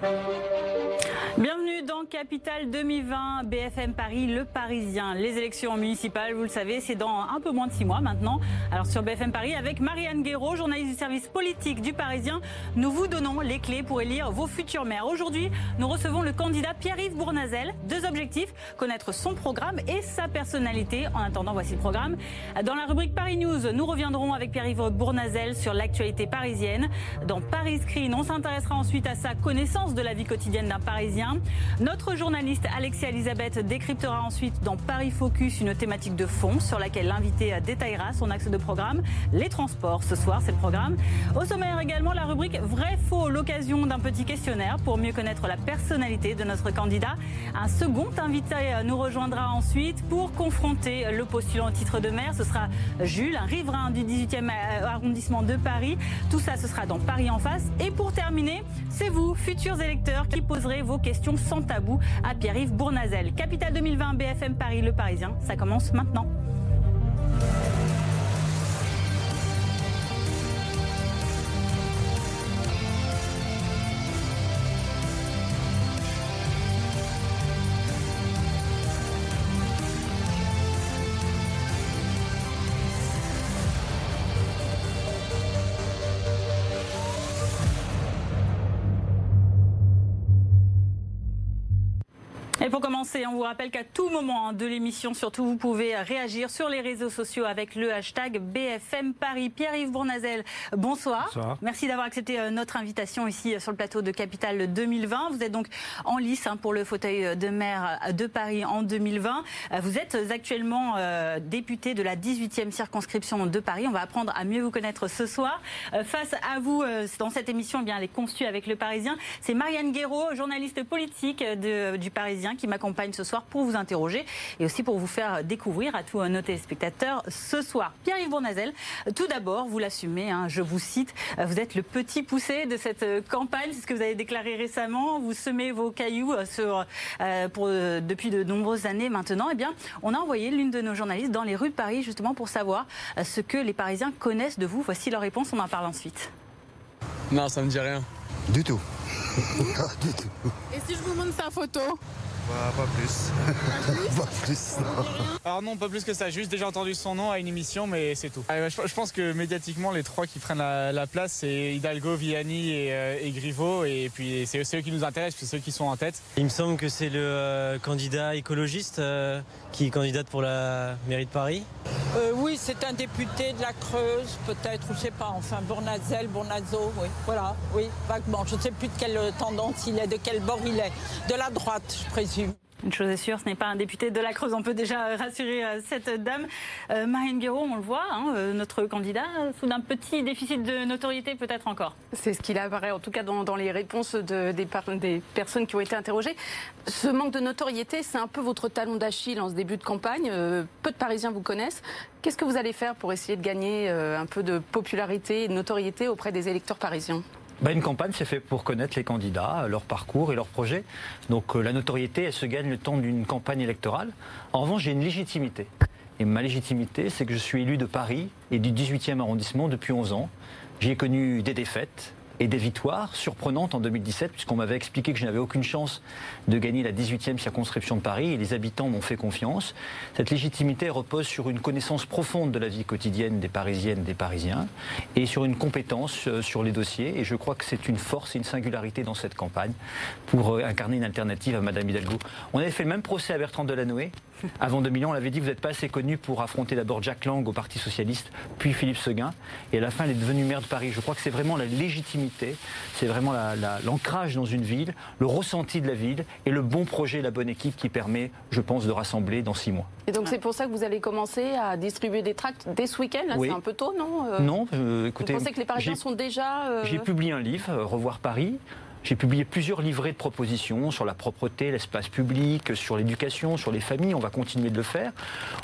Bienvenue dans Capital 2020, BFM Paris, le Parisien. Les élections municipales, vous le savez, c'est dans un peu moins de six mois maintenant. Alors sur BFM Paris, avec Marianne Guéraud, journaliste du service politique du Parisien, nous vous donnons les clés pour élire vos futurs maires. Aujourd'hui, nous recevons le candidat Pierre-Yves Bournazel. Deux objectifs, connaître son programme et sa personnalité. En attendant, voici le programme. Dans la rubrique Paris News, nous reviendrons avec Pierre-Yves Bournazel sur l'actualité parisienne. Dans Paris Screen, on s'intéressera ensuite à sa connaissance de la vie quotidienne d'un Parisien notre journaliste Alexia Elisabeth décryptera ensuite dans Paris Focus une thématique de fond sur laquelle l'invité détaillera son axe de programme, les transports. Ce soir, c'est le programme. Au sommaire également, la rubrique Vrai-Faux, l'occasion d'un petit questionnaire pour mieux connaître la personnalité de notre candidat. Un second invité nous rejoindra ensuite pour confronter le postulant au titre de maire. Ce sera Jules, un riverain du 18e arrondissement de Paris. Tout ça, ce sera dans Paris en face. Et pour terminer, c'est vous, futurs électeurs, qui poserez vos questions sans tabou à Pierre-Yves Bournazel. Capital 2020 BFM Paris, Le Parisien, ça commence maintenant. Et on vous rappelle qu'à tout moment de l'émission, surtout, vous pouvez réagir sur les réseaux sociaux avec le hashtag BFM Paris. Pierre-Yves Bournazel, bonsoir. bonsoir. Merci d'avoir accepté euh, notre invitation ici euh, sur le plateau de Capital 2020. Vous êtes donc en lice hein, pour le fauteuil de maire de Paris en 2020. Euh, vous êtes actuellement député de la 18e circonscription de Paris. On va apprendre à mieux vous connaître ce soir. Face à vous, dans cette émission, eh bien, elle est conçue avec le Parisien. C'est Marianne Guéraud, journaliste politique de, du Parisien qui m'accompagne ce soir pour vous interroger et aussi pour vous faire découvrir à tous nos téléspectateurs ce soir. Pierre-Yves Bournazel, tout d'abord, vous l'assumez, hein, je vous cite, vous êtes le petit poussé de cette campagne, c'est ce que vous avez déclaré récemment, vous semez vos cailloux euh, sur, euh, pour, euh, depuis de nombreuses années maintenant. Eh bien, on a envoyé l'une de nos journalistes dans les rues de Paris justement pour savoir ce que les Parisiens connaissent de vous. Voici leur réponse, on en parle ensuite. Non, ça me dit rien. Du tout. du tout. Et si je vous montre sa photo? Bah, pas plus. Pas plus, Alors non, pas plus que ça. Juste déjà entendu son nom à une émission, mais c'est tout. Ah, je pense que médiatiquement, les trois qui prennent la, place, c'est Hidalgo, Vianney et, euh, et, Griveaux. Et puis c'est eux qui nous intéressent, c'est ceux qui sont en tête. Il me semble que c'est le euh, candidat écologiste euh, qui est candidate pour la mairie de Paris. oui, c'est un député de la Creuse, peut-être, je sais pas. Enfin, Bournazel, Bournazo, oui. Voilà, oui, vaguement. Je ne sais plus de quelle tendance il est, de quel bord il est. De la droite, je présume. Une chose est sûre, ce n'est pas un député de la Creuse. On peut déjà rassurer euh, cette dame. Euh, Marine Guéraud, on le voit, hein, euh, notre candidat, sous d'un petit déficit de notoriété peut-être encore. C'est ce qu'il apparaît, en tout cas dans, les réponses de, des, des, personnes qui ont été interrogées. Ce manque de notoriété, c'est un peu votre talon d'Achille en ce début de campagne. peu de Parisiens vous connaissent. Qu'est-ce que vous allez faire pour essayer de gagner un peu de popularité et de notoriété auprès des électeurs parisiens? Bah, une campagne, c'est fait pour connaître les candidats, leur parcours et leurs projets. Donc euh, la notoriété, elle se gagne le temps d'une campagne électorale. En revanche, j'ai une légitimité. Et ma légitimité, c'est que je suis élu de Paris et du 18e arrondissement depuis 11 ans. J'y ai connu des défaites, et des victoires surprenantes en 2017, puisqu'on m'avait expliqué que je n'avais aucune chance de gagner la 18e circonscription de Paris, et les habitants m'ont fait confiance. Cette légitimité repose sur une connaissance profonde de la vie quotidienne des Parisiennes, des Parisiens, et sur une compétence euh, sur les dossiers, et je crois que c'est une force et une singularité dans cette campagne pour euh, incarner une alternative à Madame Hidalgo. On avait fait le même procès à Bertrand Delanoë. Avant 2000 ans, on l'avait dit, vous n'êtes pas assez connu pour affronter d'abord Jack Lang au Parti Socialiste, puis Philippe Seguin, et à la fin, elle est devenue maire de Paris. Je crois que c'est vraiment la légitimité c'est vraiment l'ancrage dans une ville, le ressenti de la ville et le bon projet, la bonne équipe qui permet, je pense, de rassembler dans six mois. Et donc c'est pour ça que vous allez commencer à distribuer des tracts dès ce week-end C'est un peu tôt, non euh? Non, euh, écoutez. Vous pensez que les Parisiens sont déjà. Euh, j'ai publié un livre, Revoir Paris. J'ai publié plusieurs livrets de propositions sur la propreté, l'espace public, sur l'éducation, sur les familles. On va continuer de le faire.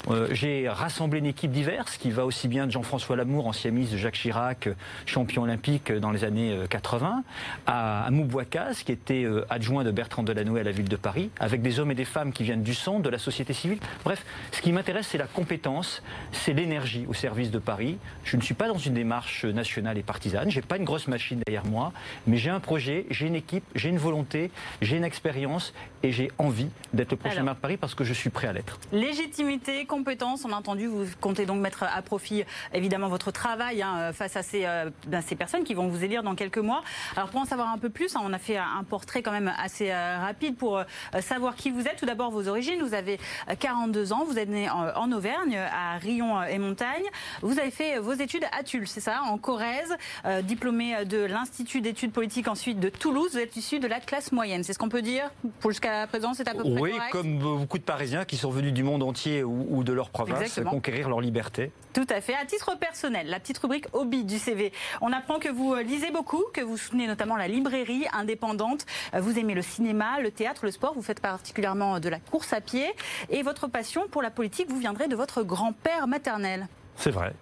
Euh, j'ai rassemblé une équipe diverse qui va aussi bien de Jean-François Lamour, ancien ministre de Jacques Chirac, champion olympique dans les années 80, euh, à, à qui était euh, adjoint de Bertrand Delanoë à la ville de Paris, avec des hommes et des femmes qui viennent du centre, de la société civile. Bref, ce qui m'intéresse, c'est la compétence, c'est l'énergie au service de Paris. Je ne suis pas dans une démarche nationale et partisane. J'ai pas une grosse machine derrière moi, mais j'ai un projet, j'ai une équipe, j'ai une volonté, j'ai une expérience et j'ai envie d'être le prochain maire de Paris parce que je suis prêt à l'être. Légitimité, compétence, on a entendu, vous comptez donc mettre à profit évidemment votre travail hein, face à ces, euh, ben, ces, personnes qui vont vous élire dans quelques mois. Alors pour en savoir un peu plus, hein, on a fait un portrait quand même assez euh, rapide pour euh, savoir qui vous êtes. Tout d'abord vos origines, vous avez 42 ans, vous êtes né en, Auvergne, à Rion et Montagne. Vous avez fait vos études à Tulle, c'est ça, en Corrèze, diplômé de l'Institut d'études politiques ensuite de Toulouse. Vous êtes issu de la classe moyenne, c'est ce qu'on peut dire Jusqu'à présent, c'est à peu près Oui, comme beaucoup de Parisiens qui sont venus du monde entier ou, de leur province conquérir leur liberté. Tout à fait. À titre personnel, la petite rubrique hobby du CV. On apprend que vous euh, lisez beaucoup, que vous soutenez notamment la librairie indépendante. Euh, vous aimez le cinéma, le théâtre, le sport. Vous faites particulièrement de la course à pied. Et votre passion pour la politique vous viendrait de votre grand-père maternel. C'est vrai.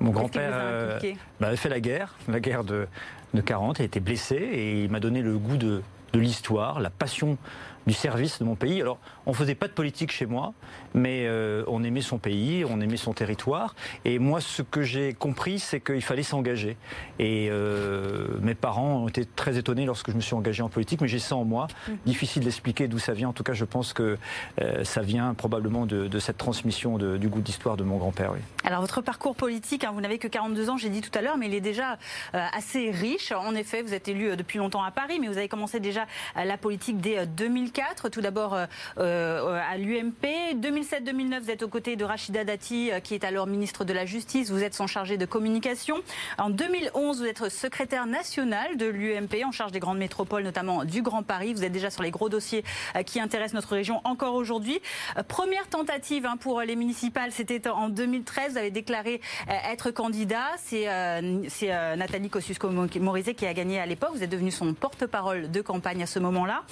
Mon grand-père euh, bah, fait la guerre, la guerre de, de 40, il a été blessé et il m'a donné le goût de, de l'histoire, la passion du service de mon pays. Alors, on ne faisait pas de politique chez moi, mais euh, on aimait son pays, on aimait son territoire. Et moi, ce que j'ai compris, c'est qu'il fallait s'engager. Et euh, mes parents ont été très étonnés lorsque je me suis engagé en politique, mais j'ai ça en moi. Mmh. Difficile d'expliquer d'où ça vient. En tout cas, je pense que euh, ça vient probablement de, cette transmission du goût d'histoire de mon grand-père. Alors, votre parcours politique, hein, vous n'avez que 42 ans, j'ai dit tout à l'heure, mais il est déjà assez riche. En effet, vous êtes élu depuis longtemps à Paris, mais vous avez commencé déjà la politique dès 2004. Tout d'abord à l'UMP. 2007-2009, vous êtes aux côtés de Rachida Dati, euh, qui est alors ministre de la Justice. Vous êtes son chargé de communication. En 2011, vous êtes secrétaire national de l'UMP, en charge des grandes métropoles, notamment du Grand Paris. Vous êtes déjà sur les gros dossiers euh, qui intéressent notre région encore aujourd'hui. Euh, première tentative hein, pour les municipales, c'était en 2013. Vous avez déclaré être candidat. C'est Nathalie Kosciusko-Morizet qui a gagné à l'époque. Vous êtes devenu son porte-parole de campagne à ce moment-là.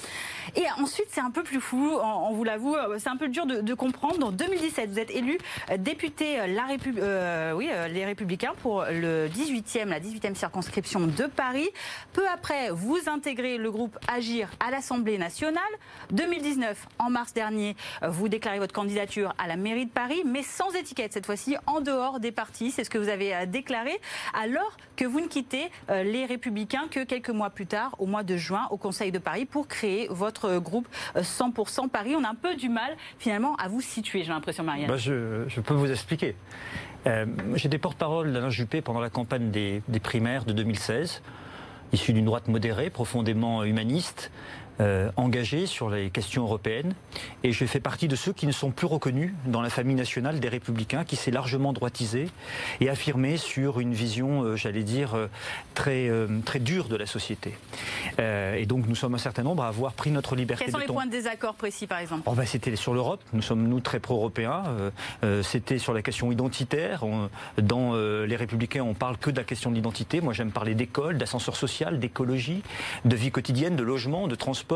Et ensuite, c'est un peu plus fou, on, vous l'avoue, c'est un peu dur de, comprendre. En 2017, vous êtes élu euh, député euh, euh, les Républicains pour le 18e, la 18e circonscription de Paris. Peu après, vous intégrez le groupe Agir à l'Assemblée nationale. 2019, en mars dernier, vous déclarez votre candidature à la mairie de Paris, mais sans étiquette cette fois-ci, en dehors des partis. C'est ce que vous avez déclaré, alors que vous ne quittez les Républicains que quelques mois plus tard, au mois de juin, au Conseil de Paris, pour créer votre groupe 100% Paris. A un peu du mal finalement à vous situer, j'ai l'impression, Marianne. Bah, je, peux vous expliquer. Euh, J'étais porte-parole d'Alain Juppé pendant la campagne des, des primaires de 2016, issu d'une droite modérée, profondément humaniste, euh, engagé sur les questions européennes. Et je fais partie de ceux qui ne sont plus reconnus dans la famille nationale des Républicains, qui s'est largement droitisé et affirmé sur une vision, euh, j'allais dire, euh, très, très dure de la société. et donc nous sommes un certain nombre à avoir pris notre liberté. Quels sont les points de désaccord précis, par exemple? Oh, ben, C'était sur l'Europe. Nous sommes, nous, très pro-européens. C'était sur la question identitaire. dans les Républicains, on parle que de la question de l'identité. Moi, j'aime parler d'école, d'ascenseur social, d'écologie, de vie quotidienne, de logement, de transport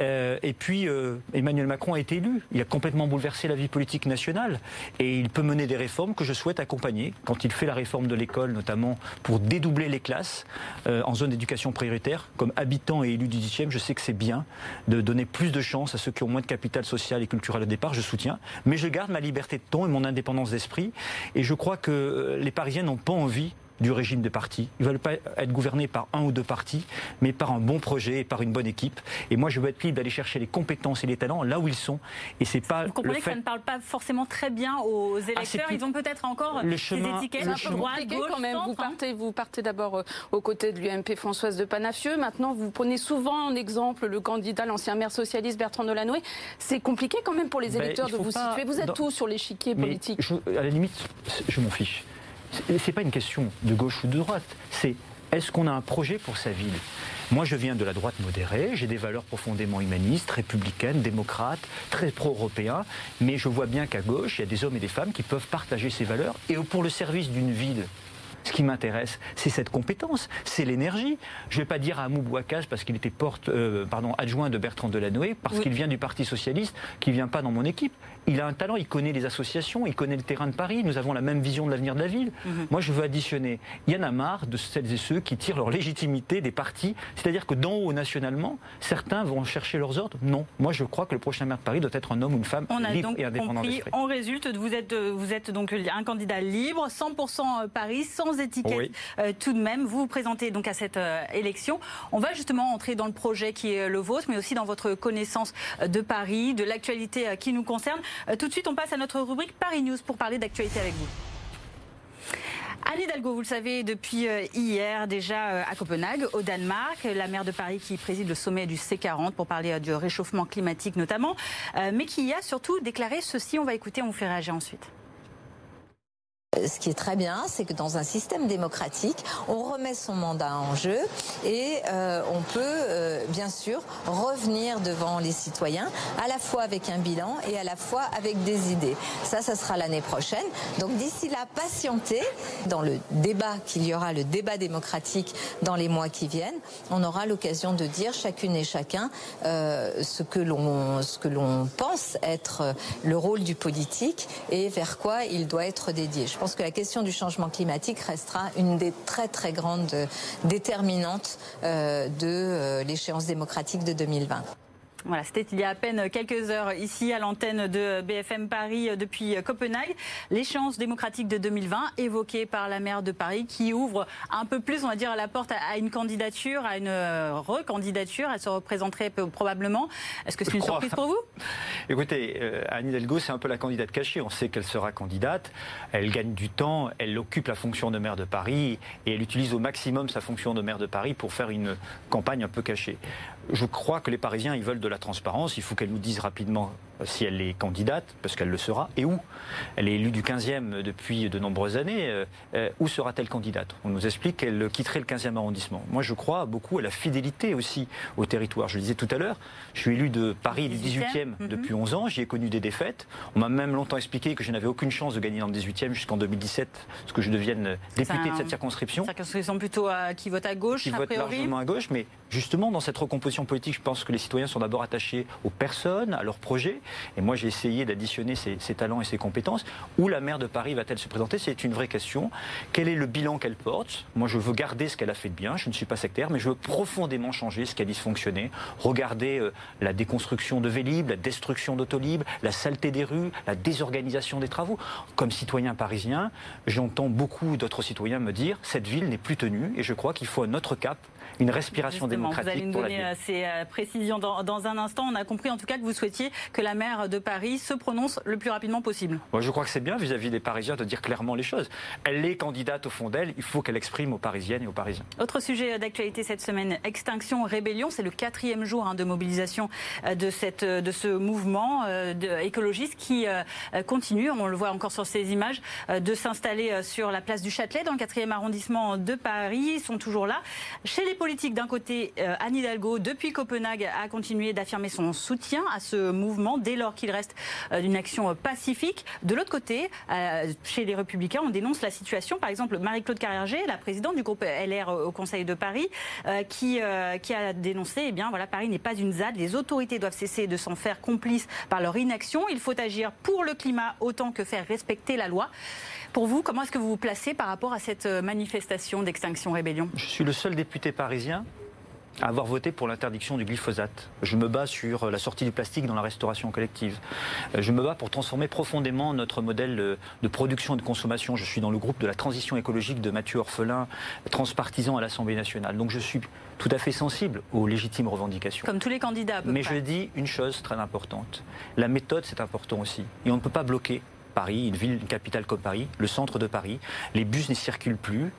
euh, et puis, euh, Emmanuel Macron a été élu. Il a complètement bouleversé la vie politique nationale. Et il peut mener des réformes que je souhaite accompagner. Quand il fait la réforme de l'école, notamment pour dédoubler les classes euh, en zone d'éducation prioritaire, comme habitant et élu du 18e, je sais que c'est bien de donner plus de chance à ceux qui ont moins de capital social et culturel au départ. Je soutiens. Mais je garde ma liberté de ton et mon indépendance d'esprit. Et je crois que les Parisiens n'ont pas envie du régime de parti. Ils ne veulent pas être gouvernés par un ou deux partis, mais par un bon projet et par une bonne équipe. Et moi, je veux être libre d'aller chercher les compétences et les talents là où ils sont. Et c'est pas. Vous comprenez que ça ne parle pas forcément très bien aux ah, électeurs. ils ont peut-être encore des étiquettes un peu droite, gauche, quand même. Vous partez, vous partez d'abord euh, aux côtés de l'UMP Françoise de Panafieux. Maintenant, vous prenez souvent en exemple le candidat, l'ancien maire socialiste Bertrand Delanoë. C'est compliqué quand même pour les ben, électeurs de vous situer. Vous êtes où sur l'échiquier politique À la limite, je m'en fiche c'est pas une question de gauche ou de droite. C'est est-ce qu'on a un projet pour sa ville? Moi, je viens de la droite modérée, j'ai des valeurs profondément humanistes, républicaines, démocrates, très pro-européens, mais je vois bien qu'à gauche, il y a des hommes et des femmes qui peuvent partager ces valeurs. Et pour le service d'une ville ce qui m'intéresse, c'est cette compétence, c'est l'énergie. Je ne vais pas dire à Amou Bouakage parce qu'il était porte, euh, pardon, adjoint de Bertrand Delanoë, parce qu'il vient du Parti Socialiste, qu'il ne vient pas dans mon équipe. Il a un talent, il connaît les associations, il connaît le terrain de Paris, nous avons la même vision de l'avenir de la ville. Mhm. Moi, je veux additionner. Il y en a marre de celles et ceux qui tirent leur légitimité des partis. C'est-à-dire que d'en haut, nationalement, certains vont chercher leurs ordres. Non. Moi, je crois que le prochain maire de Paris doit être un homme ou une femme libre et indépendant compris. En résulte, vous êtes, vous êtes donc un candidat libre, 100% Paris, sans sans étiquette tout de même. Vous vous présentez donc à cette élection. On va justement entrer dans le projet qui est le vôtre, mais aussi dans votre connaissance de Paris, de l'actualité qui nous concerne. Tout de suite, on passe à notre rubrique Paris News pour parler d'actualité avec vous. Anne Hidalgo, vous le savez, depuis euh, hier déjà euh, à Copenhague, au Danemark, la maire de Paris qui préside le sommet du C40 pour parler euh, du réchauffement climatique notamment, mais qui a surtout déclaré ceci, on va écouter, on vous fait réagir ensuite. Ce qui est très bien, c'est que dans un système démocratique, on remet son mandat en jeu et euh, on peut euh, bien sûr revenir devant les citoyens, à la fois avec un bilan et à la fois avec des idées. Ça, ça sera l'année prochaine. Donc d'ici là, patientez. Dans le débat qu'il y aura, le débat démocratique dans les mois qui viennent, on aura l'occasion de dire chacune et chacun euh, ce que l'on pense être le rôle du politique et vers quoi il doit être dédié. Pense que la question du changement climatique restera une des très très grandes déterminantes euh, de euh, l'échéance démocratique de 2020. Voilà, c'était il y a à peine quelques heures ici à l'antenne de BFM Paris euh, depuis Copenhague. L'échéance démocratique de 2020 évoquée par la maire de Paris qui ouvre un peu plus, on va dire, la porte à une candidature, à une euh, recandidature. Elle se représenterait probablement. Est-ce que c'est une surprise pour vous? Écoutez, euh, Anne Hidalgo, c'est un peu la candidate cachée. On sait qu'elle sera candidate. Elle gagne du temps. Elle occupe la fonction de maire de Paris et elle utilise au maximum sa fonction de maire de Paris pour faire une campagne un peu cachée. Je crois que les Parisiens, ils veulent de la transparence. Il faut qu'elle nous dise rapidement si elle est candidate, parce qu'elle le sera, et où? Elle est élue du 15e depuis de nombreuses années. Euh, euh, où sera-t-elle candidate? On nous explique qu'elle quitterait le 15e arrondissement. Moi, je crois beaucoup à la fidélité aussi au territoire. Je le disais tout à l'heure, je suis élu de Paris du 18e mhm. depuis 11 ans. J'y ai connu des défaites. On m'a même longtemps expliqué que je n'avais aucune chance de gagner dans le 18e jusqu'en 2017, ce que je devienne député de cette circonscription. Circonscription plutôt à, qui vote à gauche, qui vote largement à gauche, mais justement dans cette recomposition politique, je pense que les citoyens sont d'abord attachés aux personnes, à leurs projets. Et moi, j'ai essayé d'additionner ses, talents et ses compétences. Où la maire de Paris va-t-elle se présenter? C'est une vraie question. Quel est le bilan qu'elle porte? Moi, je veux garder ce qu'elle a fait de bien. Je ne suis pas sectaire, mais je veux profondément changer ce qui a dysfonctionné. Regarder euh, la déconstruction de Vélib, la destruction d'Autolib, la saleté des rues, la désorganisation des travaux. Comme citoyen parisien, j'entends beaucoup d'autres citoyens me dire cette ville n'est plus tenue et je crois qu'il faut un autre cap une respiration démocratique. Vous allez nous donner euh, ces euh, précisions dans, un instant. On a compris en tout cas que vous souhaitiez que la maire de Paris se prononce le plus rapidement possible. Moi, je crois que c'est bien vis-à-vis des Parisiens de dire clairement les choses. Elle est candidate au fond d'elle, il faut qu'elle exprime aux Parisiennes et aux Parisiens. Autre sujet d'actualité cette semaine, Extinction Rébellion, c'est le quatrième jour hein, de mobilisation euh, de, cette, de ce mouvement écologiste qui continue, on le voit encore sur ces images, de s'installer sur la place du Châtelet dans le quatrième arrondissement de Paris. Ils sont toujours là. Chez les politique, d'un côté, euh, Anne Hidalgo, depuis Copenhague, a continué d'affirmer son soutien à ce mouvement dès lors qu'il reste euh, d'une action euh, pacifique. De l'autre côté, chez les Républicains, on dénonce la situation. Par exemple, Marie-Claude Carrère, la présidente du groupe LR au Conseil de Paris, qui, qui a dénoncé, eh bien, voilà, Paris n'est pas une ZAD. Les autorités doivent cesser de s'en faire complices par leur inaction. Il faut agir pour le climat autant que faire respecter la loi. Pour vous, comment est-ce que vous vous placez par rapport à cette euh, manifestation d'extinction rébellion? Je suis le seul député parisien à avoir voté pour l'interdiction du glyphosate. Je me bats sur euh, la sortie du plastique dans la restauration collective. Euh, je me bats pour transformer profondément notre modèle de production et de consommation. Je suis dans le groupe de la transition écologique de Mathieu Orphelin, transpartisan à l'Assemblée nationale. Donc je suis tout à fait sensible aux légitimes revendications. Comme tous les candidats. Mais je dis une chose très importante. La méthode, c'est important aussi. Et on ne peut pas bloquer Paris, une ville, une capitale comme Paris, le centre de Paris. Les bus ne circulent plus.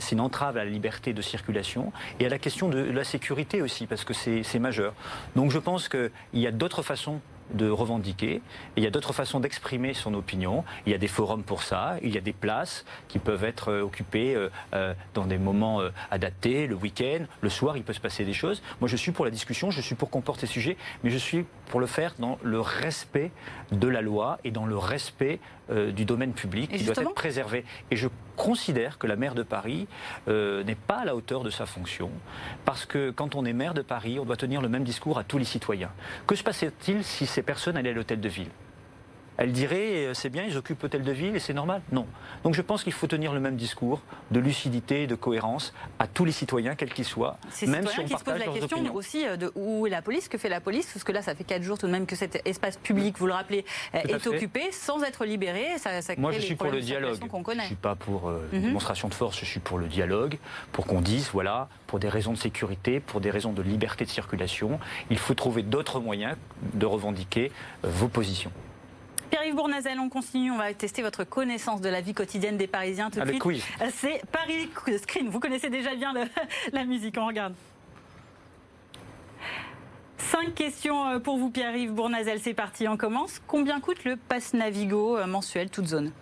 C'est une entrave à la liberté de circulation et à la question de la sécurité aussi, parce que c'est majeur. Donc je pense qu'il y a d'autres façons de revendiquer. il y a d'autres façons d'exprimer son opinion. Il y a des forums pour ça. Il y a des places qui peuvent être euh, occupées euh, euh, dans des moments adaptés, le week-end, le soir, il peut se passer des choses. Moi, je suis pour la discussion, je suis pour qu'on porte ces sujets, mais je suis pour le faire dans le respect de la loi et dans le respect du domaine public qui doit être préservé. Et je considère que la maire de Paris n'est pas à la hauteur de sa fonction, parce que quand on est maire de Paris, on doit tenir le même discours à tous les citoyens. Que se passait-il si ces personnes allaient à l'hôtel de ville? Elle dirait euh, c'est bien, ils occupent Hôtel de Ville et c'est normal Non. Donc je pense qu'il faut tenir le même discours de lucidité, de cohérence à tous les citoyens, quels qu'ils soient, Ces même citoyens si on qui se posent la question opinions. aussi euh, de où est la police, que fait la police, parce que là, ça fait quatre jours tout de même que cet espace public, vous le rappelez, euh, Tout est fait. occupé sans être libéré. Ça, ça Moi, je les suis pour le dialogue. Je connaît. suis pas pour euh, Mhm. démonstration de force. Je suis pour le dialogue, pour qu'on dise, voilà, pour des raisons de sécurité, pour des raisons de liberté de circulation, il faut trouver d'autres moyens de revendiquer euh, vos positions. Pierre-Yves Bournazel, on continue. On va tester votre connaissance de la vie quotidienne des Parisiens tout de suite. quiz. Euh, C'est Paris Screen. Vous connaissez déjà bien le- la musique. On regarde. Cinq questions euh, pour vous, Pierre-Yves Bournazel. C'est parti, on commence. Combien coûte le pass Navigo euh, mensuel, toute zone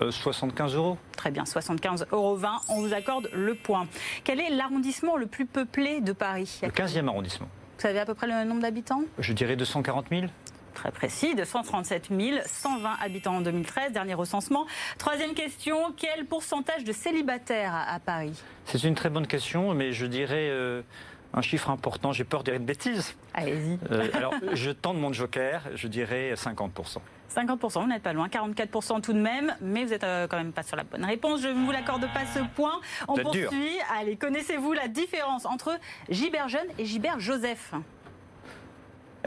Euh, 75 euros. Très bien, 75,20 euros. On vous accorde le point. Quel est l'arrondissement le plus peuplé de Paris? Le 15e arrondissement. Vous savez à peu près le nombre d'habitants? Je dirais 240 000. Très précis, de 137 120 habitants en 2013, dernier recensement. Troisième question, quel pourcentage de célibataires à, à Paris? C'est une très bonne question, mais je dirais euh, un chiffre important. J'ai peur de dire une bêtise. Allez-y. Euh, alors, je tente mon joker, je dirais 50%. 50%, vous n'êtes pas loin, 44% tout de même, mais vous n'êtes quand même pas sur la bonne réponse. Je ne vous l'accorde pas ce point. On dur. poursuit. Allez, connaissez-vous la différence entre Gilbert Jeune et Gilbert Joseph?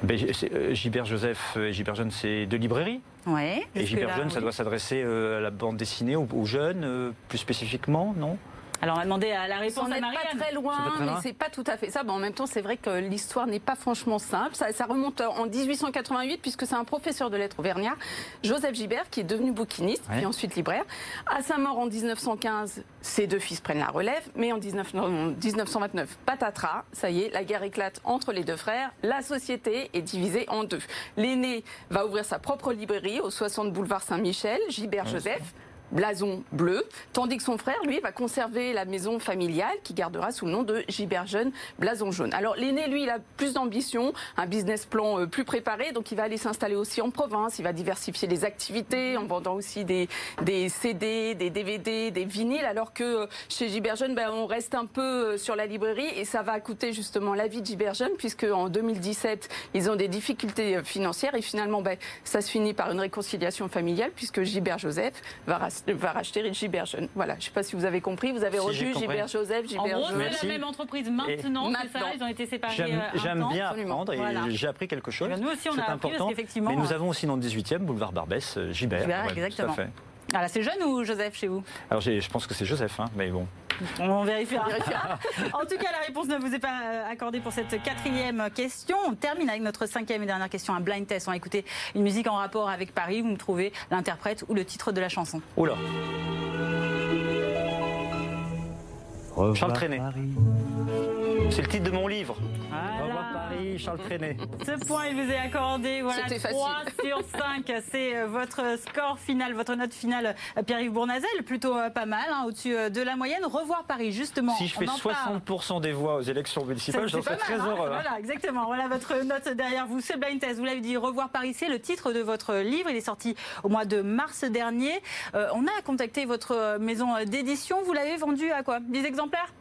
Ben, euh, Gilbert Joseph et Gilbert Jeune, c'est deux librairies. Oui. Et Gilbert Jeune, ça doit s'adresser euh, à la bande dessinée, aux, aux jeunes, euh, plus spécifiquement, non? Alors on va demander à la réponse On à Marianne. pas très loin, C'est pas très mais c'est pas tout à fait ça. Bon, en même temps, c'est vrai que l'histoire n'est pas franchement simple. Ça, ça remonte en 1888, puisque c'est un professeur de lettres auvergnat, Joseph Gibert, qui est devenu bouquiniste, Ouais. puis ensuite libraire. À sa mort en 1915, ses deux fils prennent la relève, mais en 19 non, 1929, patatras, ça y est, la guerre éclate entre les deux frères. La société est divisée en deux. L'aîné va ouvrir sa propre librairie au 60 boulevard Saint-Michel, Gilbert Joseph blason bleu, tandis que son frère, lui, va conserver la maison familiale qui gardera sous le nom de Gilbert Jeune, blason jaune. Alors l'aîné, lui, il a plus d'ambition, un business plan euh, plus préparé, donc il va aller s'installer aussi en province, il va diversifier les activités en vendant aussi des, des CD, des DVD, des vinyles, alors que euh, chez Gilbert Jeune, ben, on reste un peu euh, sur la librairie et ça va coûter justement la vie de Gilbert Jeune, puisque en 2017, ils ont des difficultés financières et finalement, ben, ça se finit par une réconciliation familiale, puisque Gilbert Joseph va, ras- va racheter Gilbert Jeune. Voilà, je ne sais pas si vous avez compris, vous avez Si, revu. Gilbert Joseph, En Gilbert gros, Jeune. c'est la même entreprise maintenant, c'est ça. Ils ont été séparés J'aime euh, un j'aime temps. bien absolument. apprendre et Voilà. j'ai appris quelque chose. Eh ben, nous aussi, on C'est a appris parce important. qu'effectivement, Mais nous euh, avons aussi dans le 18e, boulevard Barbès, euh, Gilbert. Gilbert, Ouais, tout à exactement. fait. Voilà, c'est jeune ou Joseph chez vous? Alors j'ai- je pense que c'est Joseph, hein, mais bon. On vérifiera. en tout cas, la réponse ne vous est pas euh, accordée pour cette quatrième question. On termine avec notre cinquième et dernière question, un blind test. On va écouter une musique en rapport avec Paris. Vous me trouvez l'interprète ou le titre de la chanson. Oh là Charles Trenet. C'est le titre de mon livre. Voilà. Paris, Charles Trenet. Ce point, il vous est accordé. Voilà, C'était 3 sur 5. C'est euh, votre score final, votre note finale, euh, Pierre-Yves Bournazel. Plutôt euh, pas mal, hein, au-dessus de la moyenne. Revoir Paris, justement. Si je fais en parle. 60% des voix aux élections municipales, j'en serais très hein. heureux. hein. Voilà, exactement. Voilà votre note derrière vous. C'est Blind Test. Vous l'avez dit, Revoir Paris, c'est le titre de votre livre. Il est sorti au mois de mars dernier. Euh, on a contacté votre maison d'édition. Vous l'avez vendu à quoi? 10 exemplaires?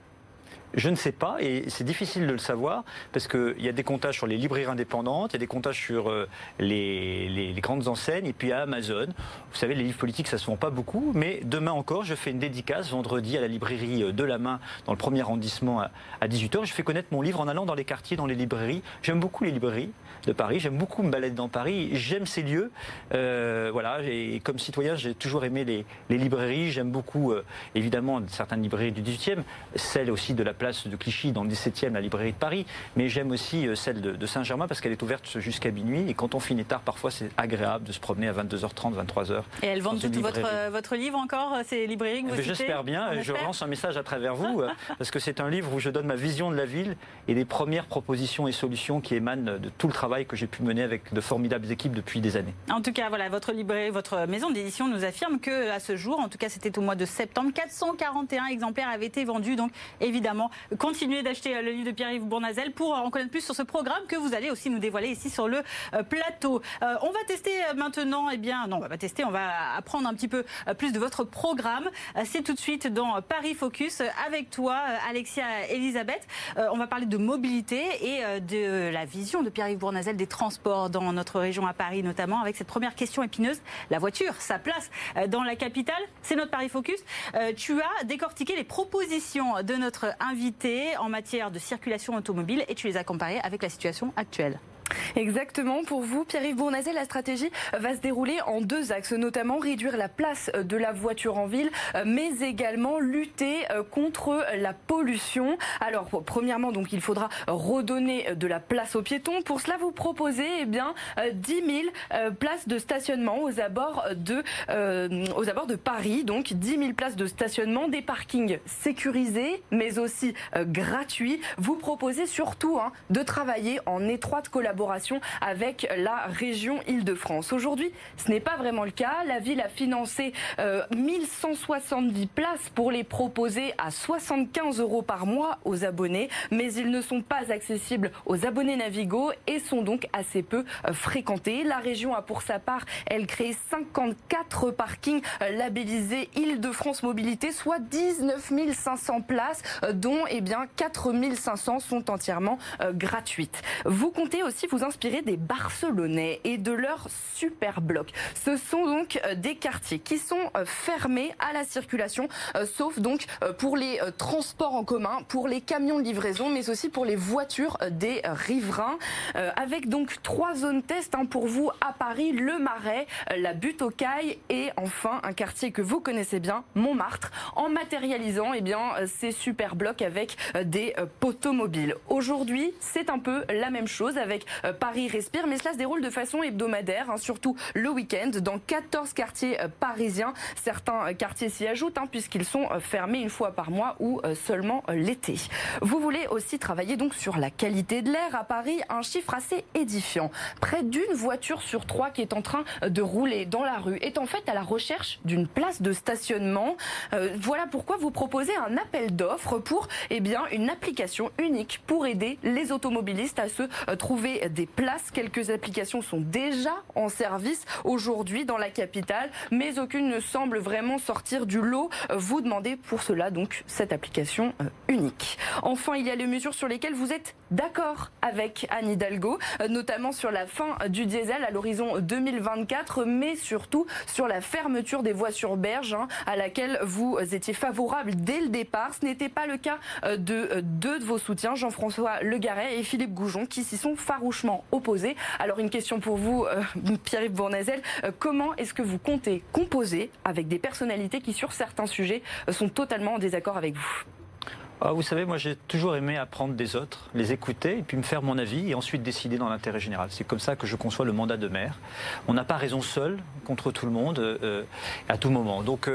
Je ne sais pas, et c'est difficile de le savoir, parce qu'il y a des comptages sur les librairies indépendantes, il y a des comptages sur euh, les, grandes enseignes, et puis à Amazon. Vous savez, les livres politiques, ça ne se vend pas beaucoup, mais demain encore, je fais une dédicace vendredi à la librairie euh, de la main, dans le premier arrondissement, à, à 18h. Je fais connaître mon livre en allant dans les quartiers, dans les librairies. J'aime beaucoup les librairies de Paris, j'aime beaucoup me balader dans Paris, j'aime ces lieux. Euh, voilà, et comme citoyen, j'ai toujours aimé les, les librairies, j'aime beaucoup, euh, évidemment, certaines librairies du 18e, celle aussi de la place de Clichy dans le 17e, la librairie de Paris, mais j'aime aussi euh, celle de, de Saint-Germain parce qu'elle est ouverte jusqu'à minuit. Et quand on finit tard, parfois c'est agréable de se promener à 22h30, 23h. Et elles vendent tout votre, livre encore, ces librairies que vous Eh citez J'espère bien, je lance un message à travers vous, parce que c'est un livre où je donne ma vision de la ville et des premières propositions et solutions qui émanent de tout le travail que j'ai pu mener avec de formidables équipes depuis des années. En tout cas, voilà, votre librairie, votre maison d'édition nous affirme que à ce jour, en tout cas c'était au mois de septembre, 441 exemplaires avaient été vendus. Donc évidemment, continuez d'acheter le livre de Pierre-Yves Bournazel pour en connaître plus sur ce programme que vous allez aussi nous dévoiler ici sur le plateau. on va tester maintenant, eh bien, non, on va tester, on va apprendre un petit peu plus de votre programme. C'est tout de suite dans Paris Focus avec toi, Alexia Elisabeth. on va parler de mobilité et de la vision de Pierre-Yves Bournazel des transports dans notre région à Paris, notamment avec cette première question épineuse la voiture, sa place dans la capitale. C'est notre Paris Focus. tu as décortiqué les propositions de notre invité en matière de circulation automobile et tu les as comparées avec la situation actuelle. Exactement. Pour vous, Pierre-Yves Bournazel, la stratégie va se dérouler en deux axes, notamment réduire la place de la voiture en ville, mais également lutter euh, contre la pollution. Alors, premièrement, donc, il faudra redonner de la place aux piétons. Pour cela, vous proposez eh bien, 10 euh, 000 euh, places de stationnement aux abords de, aux abords de Paris. Donc, 10 000 places de stationnement, des parkings sécurisés, mais aussi gratuits. Vous proposez surtout hein, de travailler en étroite collaboration avec la région Île-de-France. Aujourd'hui, ce n'est pas vraiment le cas. La ville a financé 1170 euh, places pour les proposer à 75 euros par mois aux abonnés, mais ils ne sont pas accessibles aux abonnés Navigo et sont donc assez peu euh, fréquentés. La région a pour sa part, elle crée 54 parkings euh, labellisés Île-de-France Mobilité, soit 19 500 places, dont eh bien 4 500 sont entièrement gratuites. Vous comptez aussi vous inspirer des Barcelonais et de leur super bloc. Ce sont donc euh, des quartiers qui sont euh, fermés à la circulation, euh, sauf donc pour les transports en commun, pour les camions de livraison, mais aussi pour les voitures des riverains, avec donc trois zones test hein, pour vous à Paris, le Marais, la Butte aux Cailles et enfin un quartier que vous connaissez bien, Montmartre, en matérialisant eh bien, ces super blocs avec des poteaux mobiles. Aujourd'hui, c'est un peu la même chose avec Paris respire, mais cela se déroule de façon hebdomadaire, hein, surtout le week-end, dans 14 quartiers euh, parisiens. Certains euh, quartiers s'y ajoutent, hein, puisqu'ils sont fermés une fois par mois ou seulement l'été. Vous voulez aussi travailler donc sur la qualité de l'air à Paris, un chiffre assez édifiant. Près d'une voiture sur trois qui est en train de rouler dans la rue est en fait à la recherche d'une place de stationnement. voilà pourquoi vous proposez un appel d'offres pour eh bien, une application unique pour aider les automobilistes à se trouver des places. Quelques applications sont déjà en service aujourd'hui dans la capitale, mais aucune ne semble vraiment sortir du lot. Vous demandez pour cela donc cette application euh, unique. Enfin, il y a les mesures sur lesquelles vous êtes d'accord avec Anne Hidalgo, euh, notamment sur la fin du diesel à l'horizon 2024, mais surtout sur la fermeture des voies sur berge, hein, à laquelle vous étiez favorable dès le départ. Ce n'était pas le cas euh, de deux de vos soutiens, Jean-François Legaret et Philippe Goujon, qui s'y sont farouchement Alors une question pour vous, euh, Pierre-Yves Bournazel, euh, comment est-ce que vous comptez composer avec des personnalités qui sur certains sujets euh, sont totalement en désaccord avec vous? Ah, vous savez, moi j'ai toujours aimé apprendre des autres, les écouter et puis me faire mon avis et ensuite décider dans l'intérêt général. C'est comme ça que je conçois le mandat de maire. On n'a pas raison seul contre tout le monde à tout moment. Donc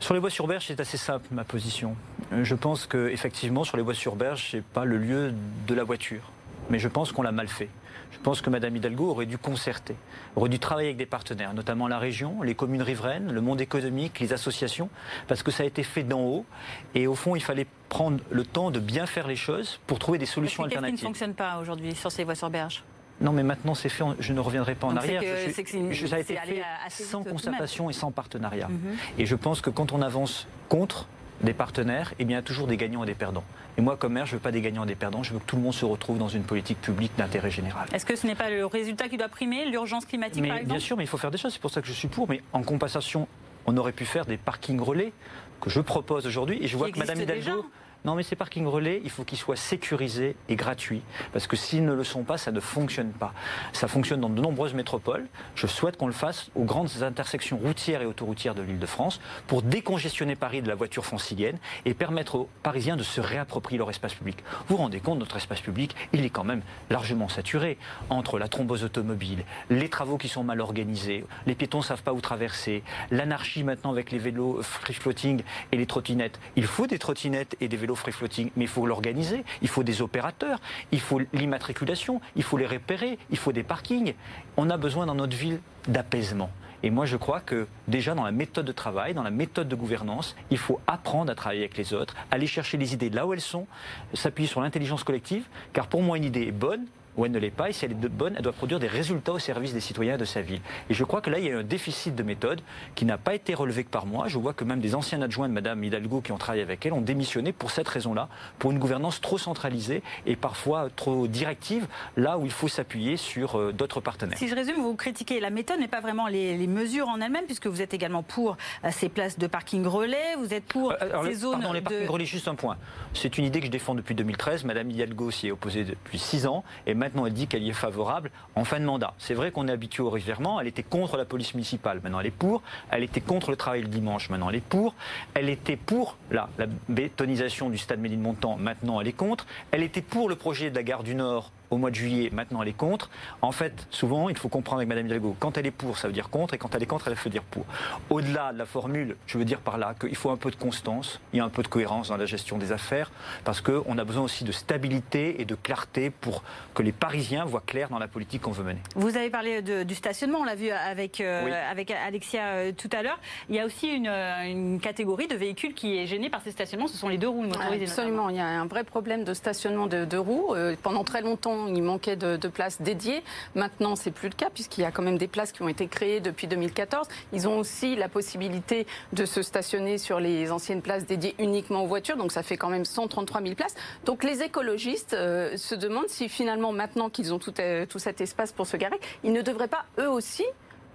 sur les voies sur berge, c'est assez simple ma position. Je pense que effectivement sur les voies sur berge, c'est pas le lieu de la voiture mais je pense qu'on l'a mal fait. Je pense que Mme Hidalgo aurait dû concerter, aurait dû travailler avec des partenaires, notamment la région, les communes riveraines, le monde économique, les associations, parce que ça a été fait d'en haut. Et au fond, il fallait prendre le temps de bien faire les choses pour trouver des solutions alternatives. Qu'est-ce qui ne fonctionne pas aujourd'hui sur ces voies sur berge? Non, mais maintenant c'est fait, je ne reviendrai pas en arrière. ça a été fait sans concertation et sans partenariat. Mhm. Et je pense que quand on avance contre, des partenaires, eh bien, il y a toujours des gagnants et des perdants. Et moi, comme maire, je ne veux pas des gagnants et des perdants, je veux que tout le monde se retrouve dans une politique publique d'intérêt général. Est-ce que ce n'est pas le résultat qui doit primer, l'urgence climatique par exemple? Bien sûr, mais il faut faire des choses, c'est pour ça que je suis pour. Mais en compensation, on aurait pu faire des parkings relais que je propose aujourd'hui. Et je vois que Mme Hidalgo... Non, mais ces parkings relais, il faut qu'ils soient sécurisés et gratuits. Parce que s'ils ne le sont pas, ça ne fonctionne pas. Ça fonctionne dans de nombreuses métropoles. Je souhaite qu'on le fasse aux grandes intersections routières et autoroutières de l'île de France pour décongestionner Paris de la voiture francilienne et permettre aux Parisiens de se réapproprier leur espace public. Vous vous rendez compte, notre espace public, il est quand même largement saturé entre la thrombose automobile, les travaux qui sont mal organisés, les piétons ne savent pas où traverser, l'anarchie maintenant avec les vélos free floating et les trottinettes. Il faut des trottinettes et des vélos free floating, mais il faut l'organiser, il faut des opérateurs, il faut l'immatriculation, il faut les repérer, il faut des parkings. On a besoin dans notre ville d'apaisement. Et moi, je crois que déjà dans la méthode de travail, dans la méthode de gouvernance, il faut apprendre à travailler avec les autres, aller chercher les idées là où elles sont, s'appuyer sur l'intelligence collective, car pour moi, une idée est bonne, ou elle ne l'est pas. Et si elle est bonne, elle doit produire des résultats au service des citoyens de sa ville. Et je crois que là, il y a un déficit de méthode qui n'a pas été relevé que par moi. Je vois que même des anciens adjoints de Mme Hidalgo qui ont travaillé avec elle ont démissionné pour cette raison-là, pour une gouvernance trop centralisée et parfois trop directive, là où il faut s'appuyer sur euh, d'autres partenaires. Si je résume, vous critiquez la méthode, mais pas vraiment les, mesures en elles-mêmes, puisque vous êtes également pour euh, ces places de parking relais, vous êtes pour euh, ces zones. Pardon, les parkings relais, juste un point. C'est une idée que je défends depuis 2013. Mme Hidalgo s'y est opposée depuis six ans. Et maintenant, elle dit qu'elle y est favorable en fin de mandat. C'est vrai qu'on est habitué au revirement. Elle était contre la police municipale, maintenant elle est pour. Elle était contre le travail le dimanche, maintenant elle est pour. Elle était pour la, bétonisation du stade Méline-Montant, maintenant elle est contre. Elle était pour le projet de la gare du Nord au mois de juillet, maintenant elle est contre. En fait, souvent, il faut comprendre avec Mme Hidalgo, quand elle est pour, ça veut dire contre, et quand elle est contre, elle veut dire pour. Au-delà de la formule, je veux dire par là qu'il faut un peu de constance, il y a un peu de cohérence dans la gestion des affaires, parce qu'on a besoin aussi de stabilité et de clarté pour que les Parisiens voient clair dans la politique qu'on veut mener. Vous avez parlé du stationnement, on l'a vu avec, euh, avec Alexia euh, tout à l'heure. Il y a aussi une, une, catégorie de véhicules qui est gênée par ces stationnements, ce sont les deux roues motorisées. Absolument, il y a un vrai problème de stationnement de deux roues. Euh, pendant très longtemps, il manquait de, places dédiées. Maintenant, c'est plus le cas puisqu'il y a quand même des places qui ont été créées depuis 2014. Ils ont aussi la possibilité de se stationner sur les anciennes places dédiées uniquement aux voitures. Donc, ça fait quand même 133 000 places. Donc, les écologistes euh, se demandent si finalement, maintenant qu'ils ont euh, tout cet espace pour se garer, ils ne devraient pas eux aussi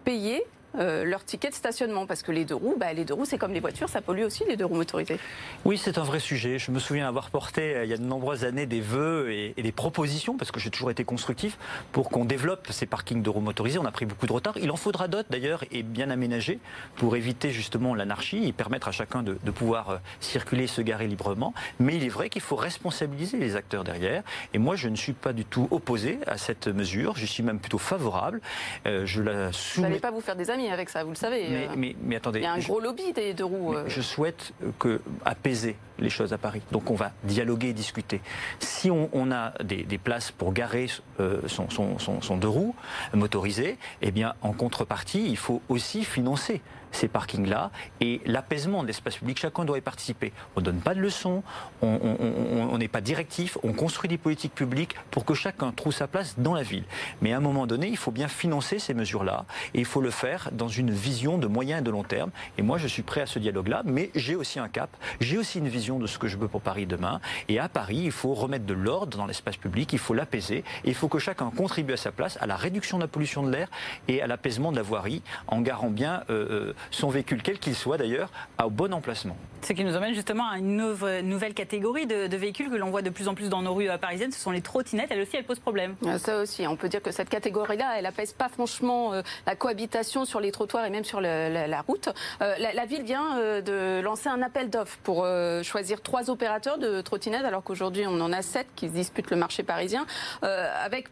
payer euh, leur ticket de stationnement parce que les deux roues, bah, les deux roues, c'est comme les voitures, ça pollue aussi les deux roues motorisées. Oui, c'est un vrai sujet. Je me souviens avoir porté euh, il y a de nombreuses années des vœux et, des propositions parce que j'ai toujours été constructif pour qu'on développe ces parkings de roues motorisées. On a pris beaucoup de retard. Il en faudra d'autres d'ailleurs et bien aménagés pour éviter justement l'anarchie et permettre à chacun de, pouvoir euh, circuler, se garer librement. Mais il est vrai qu'il faut responsabiliser les acteurs derrière. Et moi, je ne suis pas du tout opposé à cette mesure. Je suis même plutôt favorable. je la soumets. Vous n'allez pas vous faire des amis avec ça, vous le savez. Mais, euh. mais, attendez. Il y a un gros lobby des deux roues. Euh. Je souhaite que, apaiser les choses à Paris. Donc on va dialoguer et discuter. Si on, a des, places pour garer euh, son, son, deux roues motorisées, eh bien en contrepartie, il faut aussi financer ces parkings-là et l'apaisement de l'espace public. Chacun doit y participer. On ne donne pas de leçons, on n'est pas directif, on construit des politiques publiques pour que chacun trouve sa place dans la ville. Mais à un moment donné, il faut bien financer ces mesures-là et il faut le faire dans une vision de moyen et de long terme. Et moi, je suis prêt à ce dialogue-là, mais j'ai aussi un cap, j'ai aussi une vision de ce que je veux pour Paris demain. Et à Paris, il faut remettre de l'ordre dans l'espace public, il faut l'apaiser et il faut que chacun contribue à sa place à la réduction de la pollution de l'air et à l'apaisement de la voirie en garant bien euh, euh, son véhicule, quel qu'il soit d'ailleurs, au bon emplacement. Ce qui nous amène justement à une nouvelle catégorie de, véhicules que l'on voit de plus en plus dans nos rues euh, parisiennes, ce sont les trottinettes. Elles aussi, elles posent problème. Ah, ça aussi, on peut dire que cette catégorie-là, elle n'apaise pas franchement euh, la cohabitation sur les trottoirs et même sur la, route. Euh, la, ville vient de lancer un appel d'offres pour choisir trois opérateurs de trottinettes, alors qu'aujourd'hui on en a sept qui se disputent le marché parisien, avec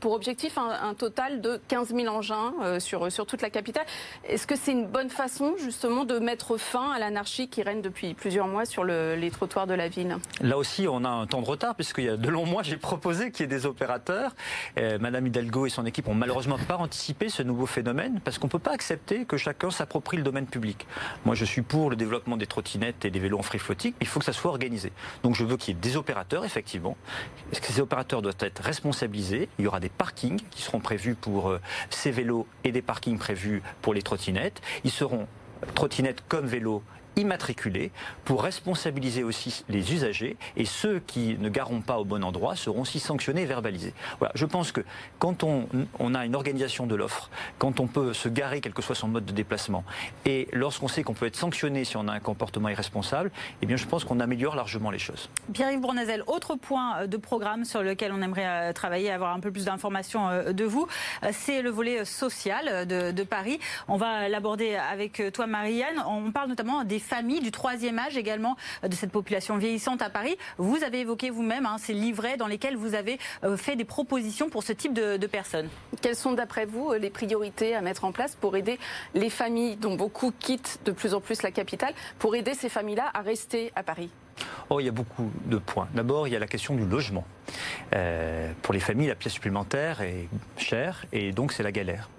pour objectif un, total de 15 000 engins sur, sur toute la capitale. Est-ce que c'est une bonne façon justement de mettre fin à l'anarchie qui règne depuis plusieurs mois sur les trottoirs de la ville Là aussi, on a un temps de retard puisqu'il y a de longs mois, j'ai proposé qu'il y ait des opérateurs. Euh, Madame Hidalgo et son équipe ont malheureusement pas anticipé ce nouveau phénomène parce qu'on ne peut pas accepter que chacun s'approprie le domaine public. Moi, je suis pour le développement des trottinettes et des vélos en free floating. Il faut que ça soit organisé. Donc, je veux qu'il y ait des opérateurs, effectivement. Ces opérateurs doivent être responsabilisés? Il y aura des parkings qui seront prévus pour euh, ces vélos et des parkings prévus pour les trottinettes. Ils seront trottinettes comme vélos immatriculés pour responsabiliser aussi les usagers et ceux qui ne gareront pas au bon endroit seront aussi sanctionnés et verbalisés. Voilà, je pense que quand on, on a une organisation de l'offre, quand on peut se garer quel que soit son mode de déplacement et lorsqu'on sait qu'on peut être sanctionné si on a un comportement irresponsable, eh bien je pense qu'on améliore largement les choses. Pierre-Yves Bournazel, autre point euh, de programme sur lequel on aimerait euh, travailler, avoir un peu plus d'informations euh, de vous, c'est le volet social de, de Paris. On va l'aborder avec toi Marianne. On parle notamment des familles du troisième âge également euh, de cette population vieillissante à Paris. Vous avez évoqué vous-même hein, ces livrets dans lesquels vous avez euh, fait des propositions pour ce type de, personnes. Quelles sont d'après vous euh, les priorités à mettre en place pour aider les familles dont beaucoup quittent de plus en plus la capitale, pour aider ces familles-là à rester à Paris? Oh, il y a beaucoup de points. D'abord, il y a la question du logement. pour les familles, la pièce supplémentaire est chère et donc c'est la galère.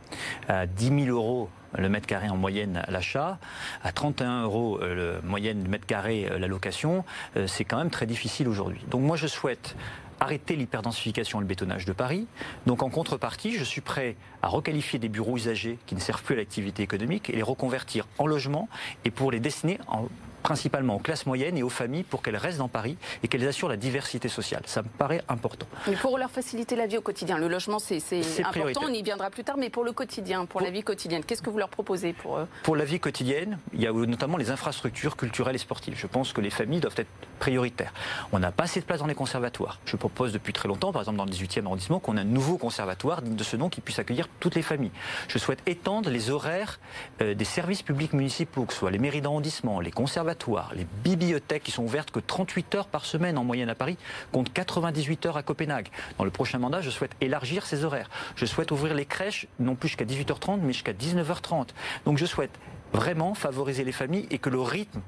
À 10 000 euros le mètre carré en moyenne à l'achat, à 31 euros le moyenne mètre carré la location, c'est quand même très difficile aujourd'hui. Donc moi je souhaite arrêter l'hyperdensification et le bétonnage de Paris. Donc en contrepartie, je suis prêt à requalifier des bureaux usagés qui ne servent plus à l'activité économique et les reconvertir en logement et pour les destiner en principalement aux classes moyennes et aux familles pour qu'elles restent dans Paris et qu'elles assurent la diversité sociale. Ça me paraît important. Mais pour leur faciliter la vie au quotidien, le logement c'est important, on y viendra plus tard, mais pour le quotidien, pour, la vie quotidienne, qu'est-ce que vous leur proposez pour eux Pour la vie quotidienne, il y a notamment les infrastructures culturelles et sportives. Je pense que les familles doivent être prioritaires. On n'a pas assez de place dans les conservatoires. Je propose depuis très longtemps, par exemple dans le 18e arrondissement, qu'on ait un nouveau conservatoire de ce nom qui puisse accueillir toutes les familles. Je souhaite étendre les horaires euh, des services publics municipaux, que ce soit les mairies d'arrondissement, les conservatoires, les bibliothèques qui sont ouvertes que 38 heures par semaine en moyenne à Paris, comptent 98 heures à Copenhague. Dans le prochain mandat, je souhaite élargir ces horaires. Je souhaite ouvrir les crèches non plus jusqu'à 18h30, mais jusqu'à 19h30. Donc je souhaite vraiment favoriser les familles et que le rythme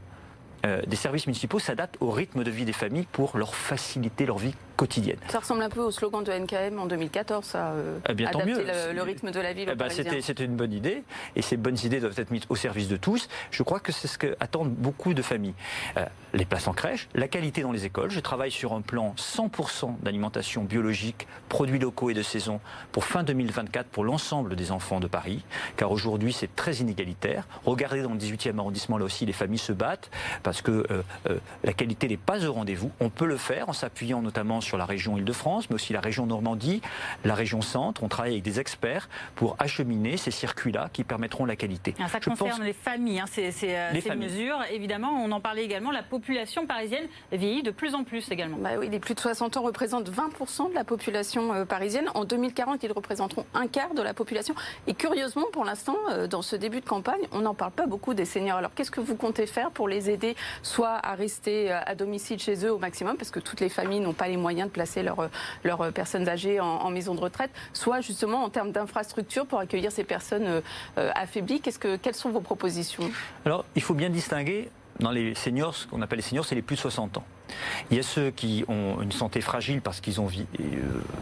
euh, des services municipaux s'adaptent au rythme de vie des familles pour leur faciliter leur vie quotidienne. Ça ressemble un peu au slogan de NKM en 2014, ça, euh, eh bien, adapter Le, rythme de la ville. Eh ben, c'était une bonne idée, et ces bonnes idées doivent être mises au service de tous. Je crois que c'est ce qu'attendent beaucoup de familles. Euh, les places en crèche, la qualité dans les écoles. Je travaille sur un plan 100% d'alimentation biologique, produits locaux et de saison pour fin 2024 pour l'ensemble des enfants de Paris, car aujourd'hui c'est très inégalitaire. Regardez dans le 18e arrondissement, là aussi les familles se battent parce que euh, la qualité n'est pas au rendez-vous. On peut le faire en s'appuyant notamment sur sur la région Île-de-France, mais aussi la région Normandie, la région Centre. On travaille avec des experts pour acheminer ces circuits-là qui permettront la qualité. Ça concerne les familles, hein, ces, euh, mesures. Évidemment, on en parlait également, la population parisienne vieillit de plus en plus également. Bah oui, les plus de 60 ans représentent 20% de la population euh, parisienne. En 2040, ils représenteront un quart de la population. Et curieusement, pour l'instant, euh, dans ce début de campagne, on n'en parle pas beaucoup des seniors. Alors qu'est-ce que vous comptez faire pour les aider soit à rester à domicile chez eux au maximum, parce que toutes les familles n'ont pas les moyens de placer leurs personnes âgées en, maison de retraite, soit justement en termes d'infrastructures pour accueillir ces personnes euh, affaiblies. Quelles sont vos propositions? Alors, il faut bien distinguer dans les seniors, ce qu'on appelle les seniors, c'est les plus de 60 ans. Il y a ceux qui ont une santé fragile parce qu'ils ont euh,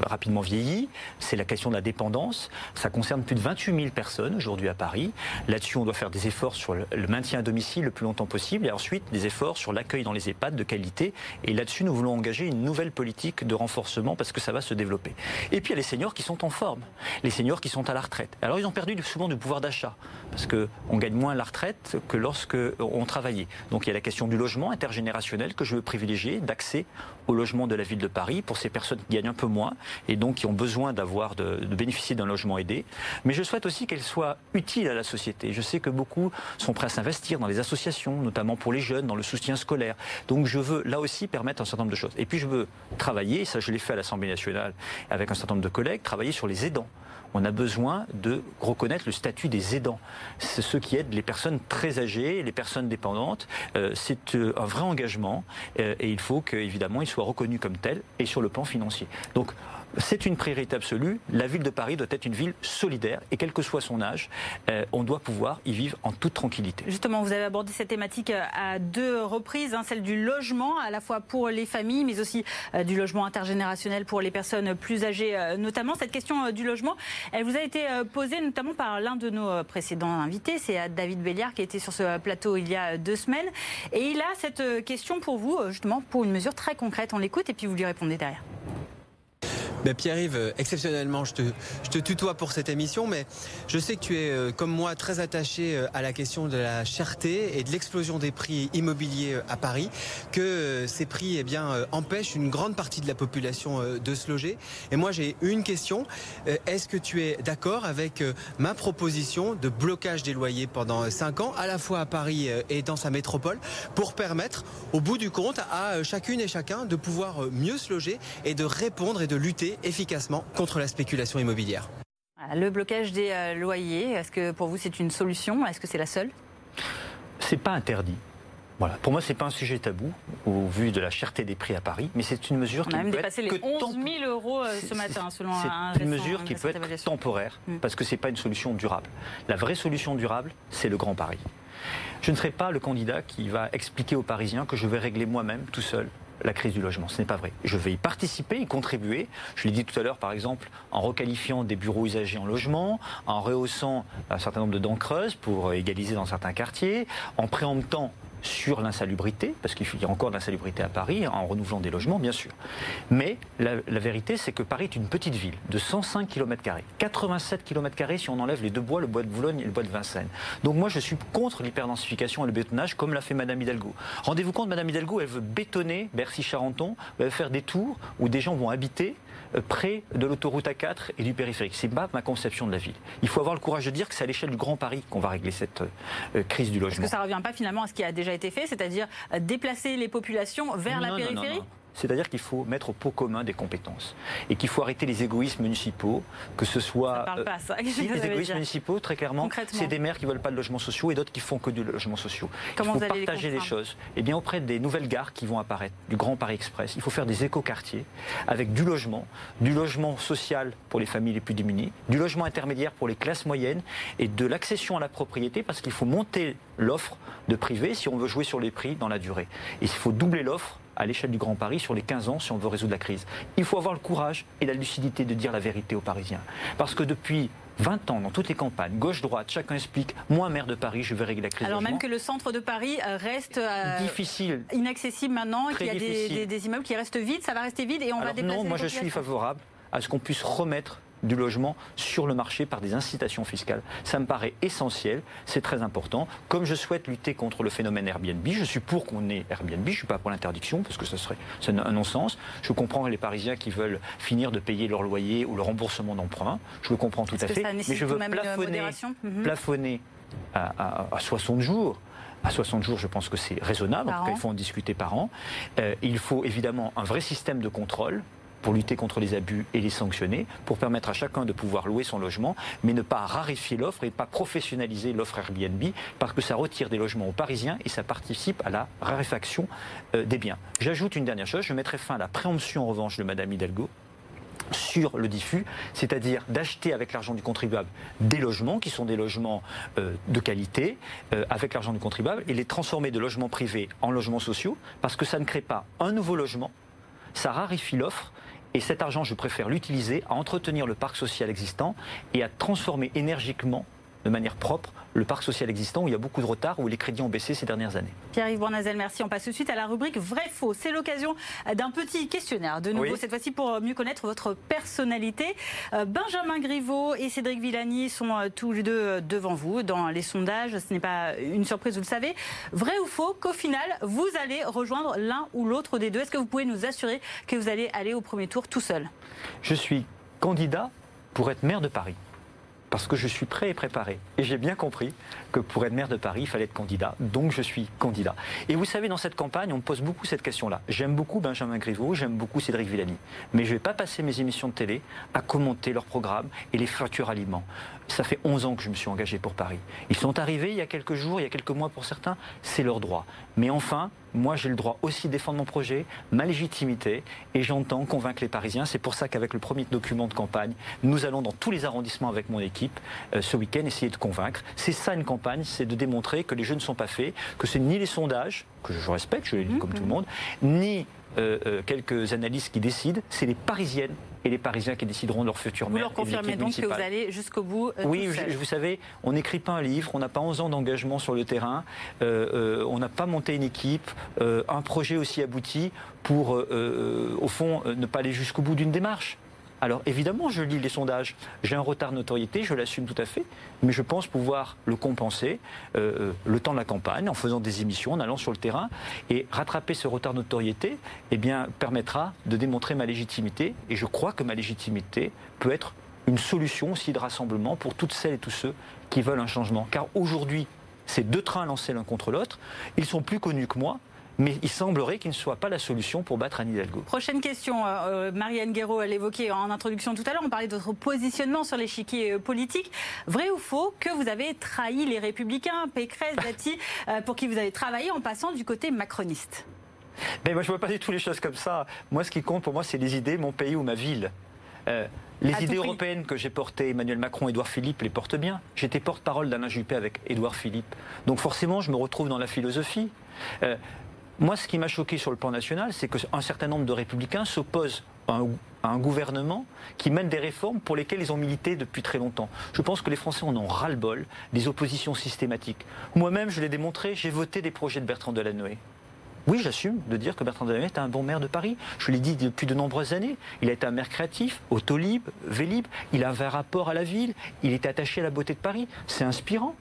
rapidement vieilli. C'est la question de la dépendance. Ça concerne plus de 28 000 personnes aujourd'hui à Paris. Là-dessus, on doit faire des efforts sur le maintien à domicile le plus longtemps possible et ensuite des efforts sur l'accueil dans les EHPAD de qualité. Et là-dessus, nous voulons engager une nouvelle politique de renforcement parce que ça va se développer. Et puis, il y a les seniors qui sont en forme, les seniors qui sont à la retraite. Alors, ils ont perdu souvent du pouvoir d'achat parce qu'on gagne moins la retraite que lorsque on travaillait. Donc, il y a la question du logement intergénérationnel que je veux privilégier d'accès au logement de la ville de Paris pour ces personnes qui gagnent un peu moins et donc qui ont besoin d'avoir de, bénéficier d'un logement aidé. Mais je souhaite aussi qu'elle soit utile à la société. Je sais que beaucoup sont prêts à s'investir dans les associations, notamment pour les jeunes, dans le soutien scolaire. Donc je veux là aussi permettre un certain nombre de choses. Et puis je veux travailler, ça je l'ai fait à l'Assemblée nationale avec un certain nombre de collègues, travailler sur les aidants on a besoin de reconnaître le statut des aidants. C'est ceux qui aident les personnes très âgées, les personnes dépendantes. Euh, c'est euh, un vrai engagement euh, et il faut qu'évidemment il soit reconnu comme tel et sur le plan financier. Donc c'est une priorité absolue. La ville de Paris doit être une ville solidaire et quel que soit son âge, euh, on doit pouvoir y vivre en toute tranquillité. Justement, vous avez abordé cette thématique euh, à deux reprises, hein, celle du logement, à la fois pour les familles, mais aussi euh, du logement intergénérationnel pour les personnes plus âgées notamment. Cette question du logement, elle vous a été posée notamment par l'un de nos précédents invités, c'est David Béliard qui était sur ce plateau il y a deux semaines. Et il a cette question pour vous, justement, pour une mesure très concrète. On l'écoute et puis vous lui répondez derrière. Ben, Pierre-Yves, euh, exceptionnellement, je te, tutoie pour cette émission, mais je sais que tu es, euh, comme moi, très attaché euh, à la question de la cherté et de l'explosion des prix immobiliers à Paris, que ces prix eh bien, empêchent une grande partie de la population de se loger. Et moi, j'ai une question. Est-ce que tu es d'accord avec ma proposition de blocage des loyers pendant 5 ans, à la fois à Paris et dans sa métropole, pour permettre, au bout du compte, à chacune et chacun de pouvoir mieux se loger et de répondre de lutter efficacement contre la spéculation immobilière. Le blocage des euh, loyers, est-ce que pour vous c'est une solution? Est-ce que c'est la seule? C'est pas interdit. Voilà. Pour moi, c'est pas un sujet tabou au vu de la cherté des prix à Paris, mais c'est une mesure On qui a même peut dépassé les 11 000 euros euh, ce matin, selon un C'est une mesure qui peut être temporaire, mm. parce que c'est pas une solution durable. La vraie solution durable, c'est le Grand Paris. Je ne serai pas le candidat qui va expliquer aux Parisiens que je vais régler moi-même, tout seul, la crise du logement. Ce n'est pas vrai. Je vais y participer, y contribuer. Je l'ai dit tout à l'heure, par exemple, en requalifiant des bureaux usagers en logement, en rehaussant un certain nombre de dents creuses pour égaliser dans certains quartiers, en préemptant sur l'insalubrité, parce qu'il y a encore l'insalubrité à Paris, en renouvelant des logements, bien sûr. Mais la, vérité, c'est que Paris est une petite ville de 105 km, 87 km si on enlève les deux bois, le bois de Boulogne et le bois de Vincennes. Donc moi, je suis contre l'hyperdensification et le bétonnage, comme l'a fait Madame Hidalgo. Rendez-vous compte, Madame Hidalgo, elle veut bétonner Bercy-Charenton, elle veut faire des tours où des gens vont habiter près de l'autoroute A4 et du périphérique. C'est pas ma conception de la ville. Il faut avoir le courage de dire que c'est à l'échelle du Grand Paris qu'on va régler cette euh, crise du logement. Est-ce que ça ne revient pas finalement à ce qui a déjà été fait, c'est-à-dire euh, déplacer les populations vers la périphérie? C'est-à-dire qu'il faut mettre au pot commun des compétences et qu'il faut arrêter les égoïsmes municipaux, que ce soit. Ça parle pas, ça. les égoïsmes municipaux, très clairement, c'est des maires qui ne veulent pas de logements sociaux et d'autres qui font que du logement social. Comment il faut partager les, choses. Eh bien, auprès des nouvelles gares qui vont apparaître, du Grand Paris Express, il faut faire des écoquartiers avec du logement, du logement social pour les familles les plus démunies, du logement intermédiaire pour les classes moyennes et de l'accession à la propriété parce qu'il faut monter l'offre de privé si on veut jouer sur les prix dans la durée. Et il faut doubler l'offre à l'échelle du Grand Paris sur les 15 ans si on veut résoudre la crise. Il faut avoir le courage et la lucidité de dire la vérité aux Parisiens. Parce que depuis 20 ans, dans toutes les campagnes, gauche-droite, chacun explique moi, maire de Paris, je vais régler la crise. Alors même que le centre de Paris euh, reste euh, difficile, inaccessible maintenant, qu'il y a des, immeubles qui restent vides, ça va rester vide et on va déplacer. Non, moi je suis favorable à ce qu'on puisse remettre du logement sur le marché par des incitations fiscales. Ça me paraît essentiel, c'est très important. Comme je souhaite lutter contre le phénomène Airbnb, je suis pour qu'on ait Airbnb, je ne suis pas pour l'interdiction parce que ce serait un non-sens. Je comprends les Parisiens qui veulent finir de payer leur loyer ou le remboursement d'emprunt, je le comprends tout à fait, mais je veux plafonner, mhm. plafonner à, 60 jours. À 60 jours, je pense que c'est raisonnable. en tout cas, il faut en discuter par an. Euh, il faut évidemment un vrai système de contrôle pour lutter contre les abus et les sanctionner, pour permettre à chacun de pouvoir louer son logement, mais ne pas raréfier l'offre et pas professionnaliser l'offre Airbnb, parce que ça retire des logements aux Parisiens et ça participe à la raréfaction euh, des biens. J'ajoute une dernière chose, je mettrai fin à la préemption en revanche de Madame Hidalgo sur le diffus, c'est-à-dire d'acheter avec l'argent du contribuable des logements qui sont des logements euh, de qualité euh, avec l'argent du contribuable et les transformer de logements privés en logements sociaux parce que ça ne crée pas un nouveau logement, ça raréfie l'offre et cet argent, je préfère l'utiliser à entretenir le parc social existant et à transformer énergiquement de manière propre le parc social existant où il y a beaucoup de retard, où les crédits ont baissé ces dernières années. Pierre-Yves Bournazel, merci. On passe tout de suite à la rubrique vrai-faux. C'est l'occasion d'un petit questionnaire, de nouveau, cette fois-ci pour mieux connaître votre personnalité. Euh, Benjamin Griveaux et Cédric Villani sont euh, tous les deux euh, devant vous dans les sondages. Ce n'est pas une surprise, vous le savez. Vrai ou faux qu'au final, vous allez rejoindre l'un ou l'autre des deux Est-ce que vous pouvez nous assurer que vous allez aller au premier tour tout seul? Je suis candidat pour être maire de Paris parce que je suis prêt et préparé. Et j'ai bien compris pour être maire de Paris, il fallait être candidat. Donc je suis candidat. Et vous savez, dans cette campagne, on me pose beaucoup cette question-là. J'aime beaucoup Benjamin Griveaux, j'aime beaucoup Cédric Villani. Mais je ne vais pas passer mes émissions de télé à commenter leurs programmes et les fractures aliments. Ça fait 11 ans que je me suis engagé pour Paris. Ils sont arrivés il y a quelques jours, il y a quelques mois pour certains, c'est leur droit. Mais enfin, moi j'ai le droit aussi de défendre mon projet, ma légitimité, et j'entends convaincre les Parisiens. C'est pour ça qu'avec le premier document de campagne, nous allons dans tous les arrondissements avec mon équipe euh, ce week-end essayer de convaincre. C'est ça une campagne, c'est de démontrer que les jeux ne sont pas faits, que c'est ni les sondages, que je respecte, je l'ai dit comme tout le monde, ni euh, euh, quelques analystes qui décident, c'est les Parisiennes et les Parisiens qui décideront de leur futur Vous leur confirmez donc que vous allez jusqu'au bout euh, Oui, vous savez, on n'écrit pas un livre, on n'a pas 11 ans d'engagement sur le terrain, on n'a pas monté une équipe, un projet aussi abouti pour, au fond, ne pas aller jusqu'au bout d'une démarche. Alors évidemment, je lis les sondages. J'ai un retard de notoriété, je l'assume tout à fait, mais je pense pouvoir le compenser euh, le temps de la campagne en faisant des émissions, en allant sur le terrain. Et rattraper ce retard de notoriété eh permettra de démontrer ma légitimité. Et je crois que ma légitimité peut être une solution aussi de rassemblement pour toutes celles et tous ceux qui veulent un changement. Car aujourd'hui, ces deux trains lancés l'un contre l'autre, ils sont plus connus que moi, mais il semblerait qu'il ne soit pas la solution pour battre Anne Hidalgo. Prochaine question, euh, euh, Marianne Guéraud, elle l'évoquait en introduction tout à l'heure, on parlait de votre positionnement sur l'échiquier euh, politique. Vrai ou faux que vous avez trahi les Républicains, Pécresse, Dati, pour qui vous avez travaillé en passant du côté macroniste? Mais moi, je ne vois pas du tout les choses comme ça. Moi, ce qui compte pour moi, c'est les idées, mon pays ou ma ville. les idées européennes que j'ai portées, Emmanuel Macron, Édouard Philippe les portent bien. J'étais porte-parole d'Alain Juppé avec Édouard Philippe. Donc forcément, je me retrouve dans la philosophie moi, ce qui m'a choqué sur le plan national, c'est qu'un certain nombre de républicains s'opposent à un, gouvernement qui mène des réformes pour lesquelles ils ont milité depuis très longtemps. Je pense que les Français en ont ras-le-bol des oppositions systématiques. Moi-même, je l'ai démontré, j'ai voté des projets de Bertrand Delanoë. Oui, j'assume de dire que Bertrand Delanoë est un bon maire de Paris. Je l'ai dit depuis de nombreuses années. Il a été un maire créatif, autolib, vélib. Il avait un rapport à la ville. Il était attaché à la beauté de Paris. C'est inspirant.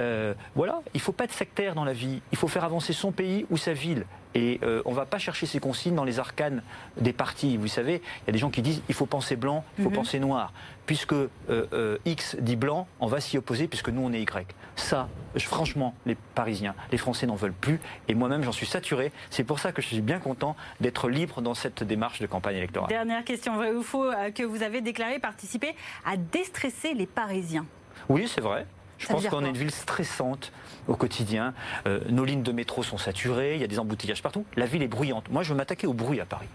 Euh, voilà, il ne faut pas être sectaire dans la vie. Il faut faire avancer son pays ou sa ville. Et euh, on ne va pas chercher ces consignes dans les arcanes des partis. Vous savez, il y a des gens qui disent il faut penser blanc, il faut mhm. penser noir. Puisque euh, X dit blanc, on va s'y opposer puisque nous on est Y. Ça, franchement, les Parisiens, les Français n'en veulent plus. Et moi-même, j'en suis saturé. C'est pour ça que je suis bien content d'être libre dans cette démarche de campagne électorale. Dernière question, vrai ou faux, que vous avez déclaré participer à déstresser les Parisiens Oui, c'est vrai. Je pense qu'on est une ville stressante au quotidien. Euh, nos lignes de métro sont saturées, il y a des embouteillages partout. La ville est bruyante. Moi, je veux m'attaquer au bruit à Paris.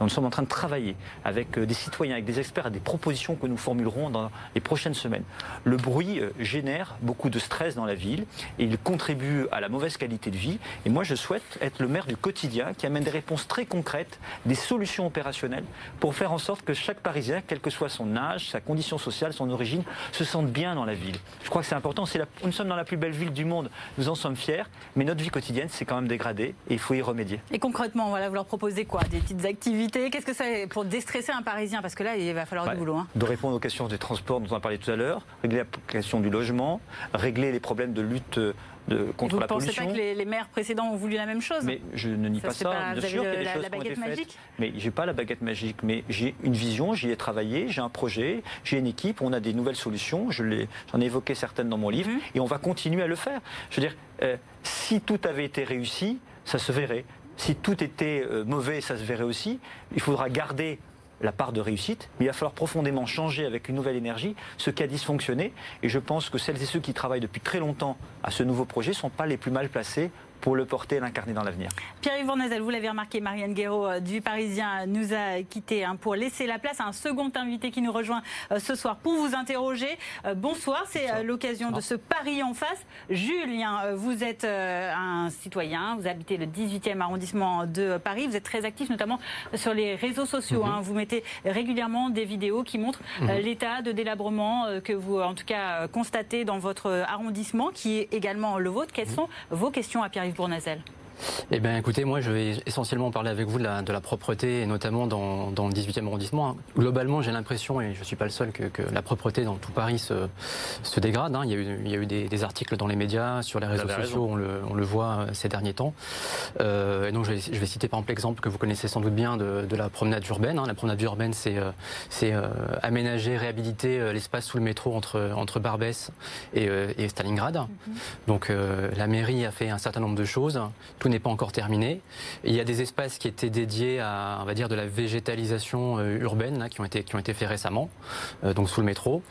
Nous sommes en train de travailler avec euh, des citoyens, avec des experts, à des propositions que nous formulerons dans les prochaines semaines. Le bruit euh, génère beaucoup de stress dans la ville et il contribue à la mauvaise qualité de vie. Et moi, je souhaite être le maire du quotidien qui amène des réponses très concrètes, des solutions opérationnelles pour faire en sorte que chaque Parisien, quel que soit son âge, sa condition sociale, son origine, se sente bien dans la ville. Je crois que c'est important. Nous sommes dans la plus belle ville du monde, nous en sommes fiers, mais notre vie quotidienne s'est quand même dégradée et il faut y remédier. Et concrètement, voilà, vous leur proposez quoi? Des petites activités? Qu'est-ce que c'est pour déstresser un Parisien? Parce que là, il va falloir du boulot. Hein. De répondre aux questions des transports dont on a parlé tout à l'heure, régler la question du logement, régler les problèmes de lutte de, contre la pollution. Vous ne pensez pas que les, maires précédents ont voulu la même chose? Mais je ne nie pas ça. Bien sûr, il y a des choses la baguette magique? Mais j'ai pas la baguette magique, mais j'ai une vision, j'y ai travaillé, j'ai un projet, j'ai une équipe, on a des nouvelles solutions. J'en ai, ai, évoqué certaines dans mon livre, mhm. et on va continuer à le faire. Je veux dire, euh, si tout avait été réussi, ça se verrait. Si tout était euh, mauvais, ça se verrait aussi. Il faudra garder la part de réussite, mais il va falloir profondément changer avec une nouvelle énergie ce qui a dysfonctionné. Et je pense que celles et ceux qui travaillent depuis très longtemps à ce nouveau projet ne sont pas les plus mal placés pour le porter et l'incarner dans l'avenir. Pierre-Yves Van vous l'avez remarqué, Marianne Guéraud euh, du Parisien nous a quitté hein, pour laisser la place à un second invité qui nous rejoint euh, ce soir pour vous interroger. Euh, bonsoir, c'est l'occasion de ce pari en face. Julien, vous êtes un citoyen, vous habitez le 18e arrondissement de Paris, vous êtes très actif notamment sur les réseaux sociaux. Hein. Mhm. Vous mettez régulièrement des vidéos qui montrent mhm. l'état de délabrement que vous, en tout cas, constatez dans votre arrondissement, qui est également le vôtre. Quelles mhm. sont vos questions à Pierre-Yves pour Nazel eh bien, écoutez, moi, je vais essentiellement parler avec vous de la, de la propreté, et notamment dans, dans, le 18e arrondissement. Globalement, j'ai l'impression, et je ne suis pas le seul, que, que, la propreté dans tout Paris se, se dégrade. Hein. Il y a eu, il y a eu des, des, articles dans les médias, sur les réseaux sociaux, on le, on le, voit euh, ces derniers temps. Euh, et donc, je vais, je vais, citer par exemple l'exemple que vous connaissez sans doute bien de, de la promenade urbaine. Hein. La promenade urbaine, c'est euh, euh, aménager, réhabiliter euh, l'espace sous le métro entre, entre Barbès et, et Stalingrad. Mm-hmm. Donc, la mairie a fait un certain nombre de choses. Tout n'est pas encore terminé. Il y a des espaces qui étaient dédiés à, on va dire, de la végétalisation euh, urbaine là, qui ont été qui ont été faits récemment, euh, donc sous le métro.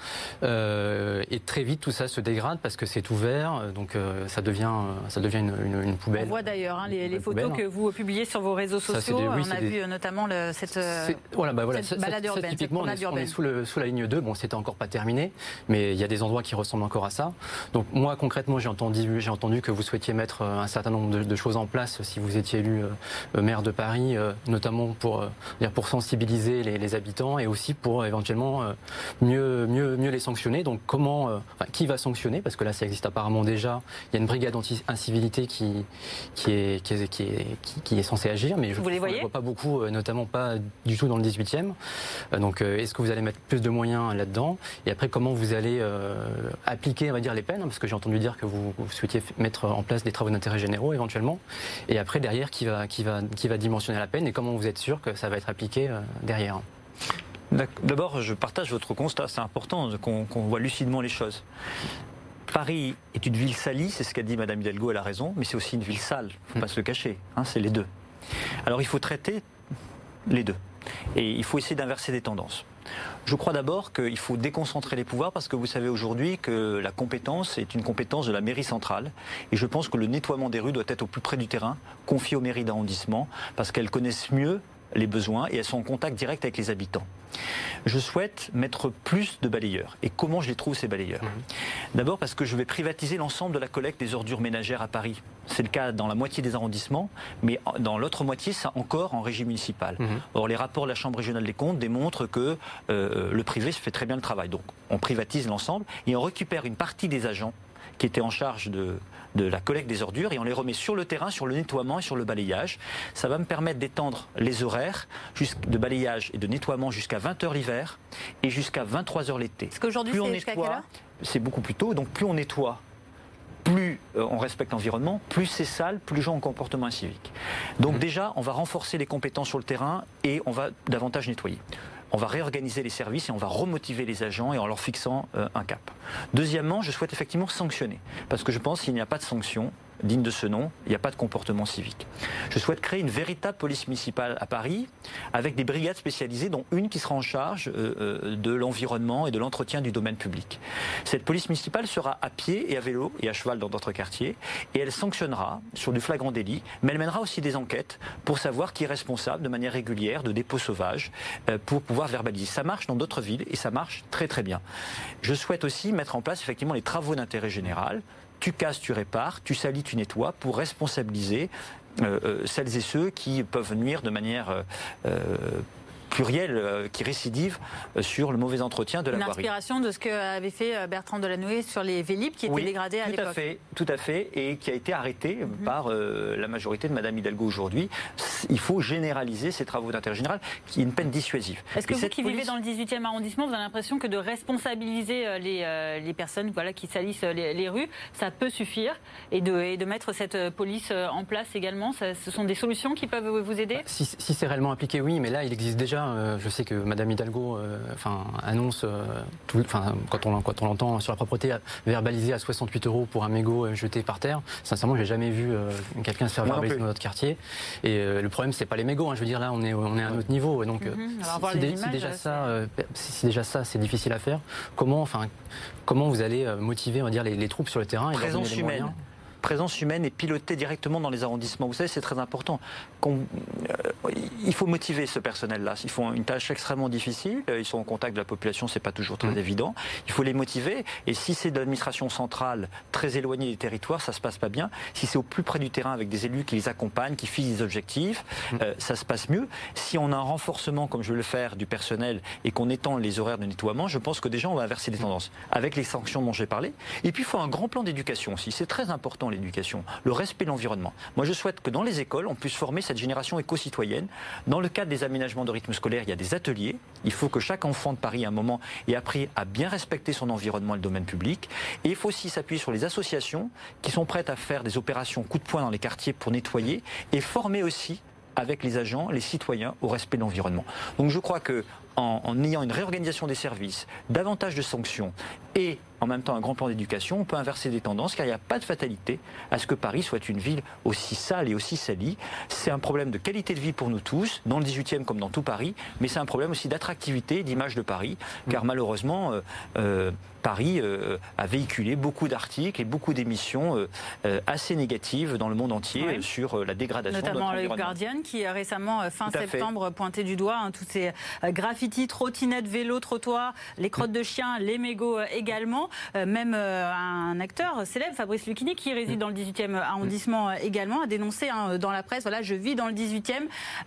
Euh, et très vite, tout ça se dégrade parce que c'est ouvert, donc ça devient ça devient une, une, poubelle. On voit d'ailleurs hein, les, photos que vous publiez sur vos réseaux sociaux. on a vu notamment le, cette, voilà, bah voilà, balade urbaine. typiquement, on est, sous, le, sous la ligne 2. Bon, c'était encore pas terminé, mais il y a des endroits qui ressemblent encore à ça. Donc moi, concrètement, j'ai entendu j'ai entendu que vous souhaitiez mettre un certain nombre de, de choses en place si vous étiez élu euh, maire de Paris, euh, notamment pour, euh, pour sensibiliser les, habitants et aussi pour éventuellement mieux, mieux, mieux les sanctionner. Donc comment, enfin, qui va sanctionner? Parce que là, ça existe apparemment déjà. Il y a une brigade anti-incivilité qui, qui, est, qui, est, qui, est, qui, est censée agir, mais je ne vois pas beaucoup, notamment pas du tout dans le 18e. Donc est-ce que vous allez mettre plus de moyens là-dedans? Et après, comment vous allez appliquer, on va dire, les peines? Parce que j'ai entendu dire que vous, vous souhaitiez mettre en place des travaux d'intérêt généraux éventuellement. Et après, derrière, qui va, qui, va, qui va dimensionner la peine et comment vous êtes sûr que ça va être appliqué euh, derrière? D'abord, je partage votre constat. C'est important qu'on voit lucidement les choses. Paris est une ville salie, c'est ce qu'a dit Madame Hidalgo, elle a raison, mais c'est aussi une ville sale, il ne faut pas se le cacher, hein, c'est les deux. Alors il faut traiter les deux, et il faut essayer d'inverser des tendances. Je crois d'abord qu'il faut déconcentrer les pouvoirs parce que vous savez aujourd'hui que la compétence est une compétence de la mairie centrale. Et je pense que le nettoiement des rues doit être au plus près du terrain, confié aux mairies d'arrondissement, parce qu'elles connaissent mieux les besoins et elles sont en contact direct avec les habitants. Je souhaite mettre plus de balayeurs. Et comment je les trouve, ces balayeurs D'abord parce que je vais privatiser l'ensemble de la collecte des ordures ménagères à Paris. C'est le cas dans la moitié des arrondissements, mais dans l'autre moitié, c'est encore en régime municipal. Or, les rapports de la Chambre régionale des comptes démontrent que euh, le privé se fait très bien le travail. Donc, on privatise l'ensemble et on récupère une partie des agents qui étaient en charge de, de la collecte des ordures et on les remet sur le terrain, sur le nettoiement et sur le balayage. Ça va me permettre d'étendre les horaires de balayage et de nettoiement jusqu'à 20h l'hiver et jusqu'à 23h l'été. Parce qu'aujourd'hui, c'est jusqu'à quelle heure? C'est beaucoup plus tôt, donc plus on nettoie plus euh, on respecte l'environnement, plus c'est sale, plus les gens ont un comportement civique. Donc mmh. déjà, on va renforcer les compétences sur le terrain et on va davantage nettoyer on va réorganiser les services et on va remotiver les agents et en leur fixant euh, un cap. Deuxièmement, je souhaite effectivement sanctionner, parce que je pense qu'il n'y a pas de sanction, digne de ce nom, il n'y a pas de comportement civique. Je souhaite créer une véritable police municipale à Paris, avec des brigades spécialisées, dont une qui sera en charge euh, euh, de l'environnement et de l'entretien du domaine public. Cette police municipale sera à pied et à vélo et à cheval dans d'autres quartiers, et elle sanctionnera sur du flagrant délit, mais elle mènera aussi des enquêtes pour savoir qui est responsable de manière régulière de dépôts sauvages, euh, pour pouvoir verbaliser. Ça marche dans d'autres villes et ça marche très très bien. Je souhaite aussi mettre en place effectivement les travaux d'intérêt général tu casses, tu répares, tu salis, tu nettoies pour responsabiliser euh, euh, celles et ceux qui peuvent nuire de manière euh, pluriel euh, qui récidive euh, sur le mauvais entretien de la Une voirie. inspiration de ce qu'avait fait euh, Bertrand Delanoë sur les Vélib qui étaient dégradés à l'époque. Tout à fait, tout à fait, et qui a été arrêté mhm. par la majorité de Madame Hidalgo aujourd'hui. Il faut généraliser ces travaux d'intérêt général, qui est une peine dissuasive. Est-ce que vous qui vivez dans le 18e arrondissement, vous avez l'impression que de responsabiliser les, les personnes voilà, qui salissent les, rues, ça peut suffire, et de, et de mettre cette police en place également, ce sont des solutions qui peuvent vous aider? Si, si c'est réellement appliqué, oui, mais là, il existe déjà euh, je sais que Madame Hidalgo euh, enfin, annonce, euh, enfin, quand on, quand on l'entend sur la propreté, verbalisée à 68 euros pour un mégot jeté par terre. Sincèrement, j'ai jamais vu quelqu'un se faire verbaliser dans notre quartier. Et le problème, c'est pas les mégots. Hein. je veux dire, là, on est, on est à un autre niveau. Donc, si, déjà ça, si déjà ça, c'est difficile à faire, comment, enfin, comment vous allez motiver, on va dire, les, troupes sur le terrain et Présence humaine présence humaine est pilotée directement dans les arrondissements. Vous savez, c'est très important. Euh, il faut motiver ce personnel-là. Ils font une tâche extrêmement difficile. Euh, ils sont en contact de la population, c'est pas toujours très mmh. évident. Il faut les motiver. Et si c'est de l'administration centrale très éloignée des territoires, ça se passe pas bien. Si c'est au plus près du terrain avec des élus qui les accompagnent, qui fixent des objectifs, mmh. euh, ça se passe mieux. Si on a un renforcement, comme je veux le faire, du personnel et qu'on étend les horaires de nettoiement, je pense que déjà on va inverser les tendances avec les sanctions dont j'ai parlé. Et puis il faut un grand plan d'éducation aussi. C'est très important l'éducation, le respect de l'environnement. Moi, je souhaite que dans les écoles, on puisse former cette génération éco-citoyenne. Dans le cadre des aménagements de rythme scolaire, il y a des ateliers. Il faut que chaque enfant de Paris, à un moment, ait appris à bien respecter son environnement et le domaine public. Et il faut aussi s'appuyer sur les associations qui sont prêtes à faire des opérations coup de poing dans les quartiers pour nettoyer et former aussi avec les agents, les citoyens au respect de l'environnement. Donc je crois que en, ayant une réorganisation des services, davantage de sanctions et en même temps un grand plan d'éducation, on peut inverser des tendances car il n'y a pas de fatalité à ce que Paris soit une ville aussi sale et aussi salie. C'est un problème de qualité de vie pour nous tous, dans le 18e comme dans tout Paris, mais c'est un problème aussi d'attractivité, d'image de Paris, car malheureusement, euh, euh, Paris euh, a véhiculé beaucoup d'articles et beaucoup d'émissions assez négatives dans le monde entier sur la dégradation Notamment de le Guardian qui récemment, fin septembre, pointé du doigt hein, tous ces graffitis, trottinettes, vélos, trottoirs, les crottes de chiens, les mégots également. Euh, même euh, un acteur célèbre, Fabrice Lucchini, qui réside dans le 18e arrondissement euh, également, a dénoncé hein, dans la presse, voilà, je vis dans le 18e,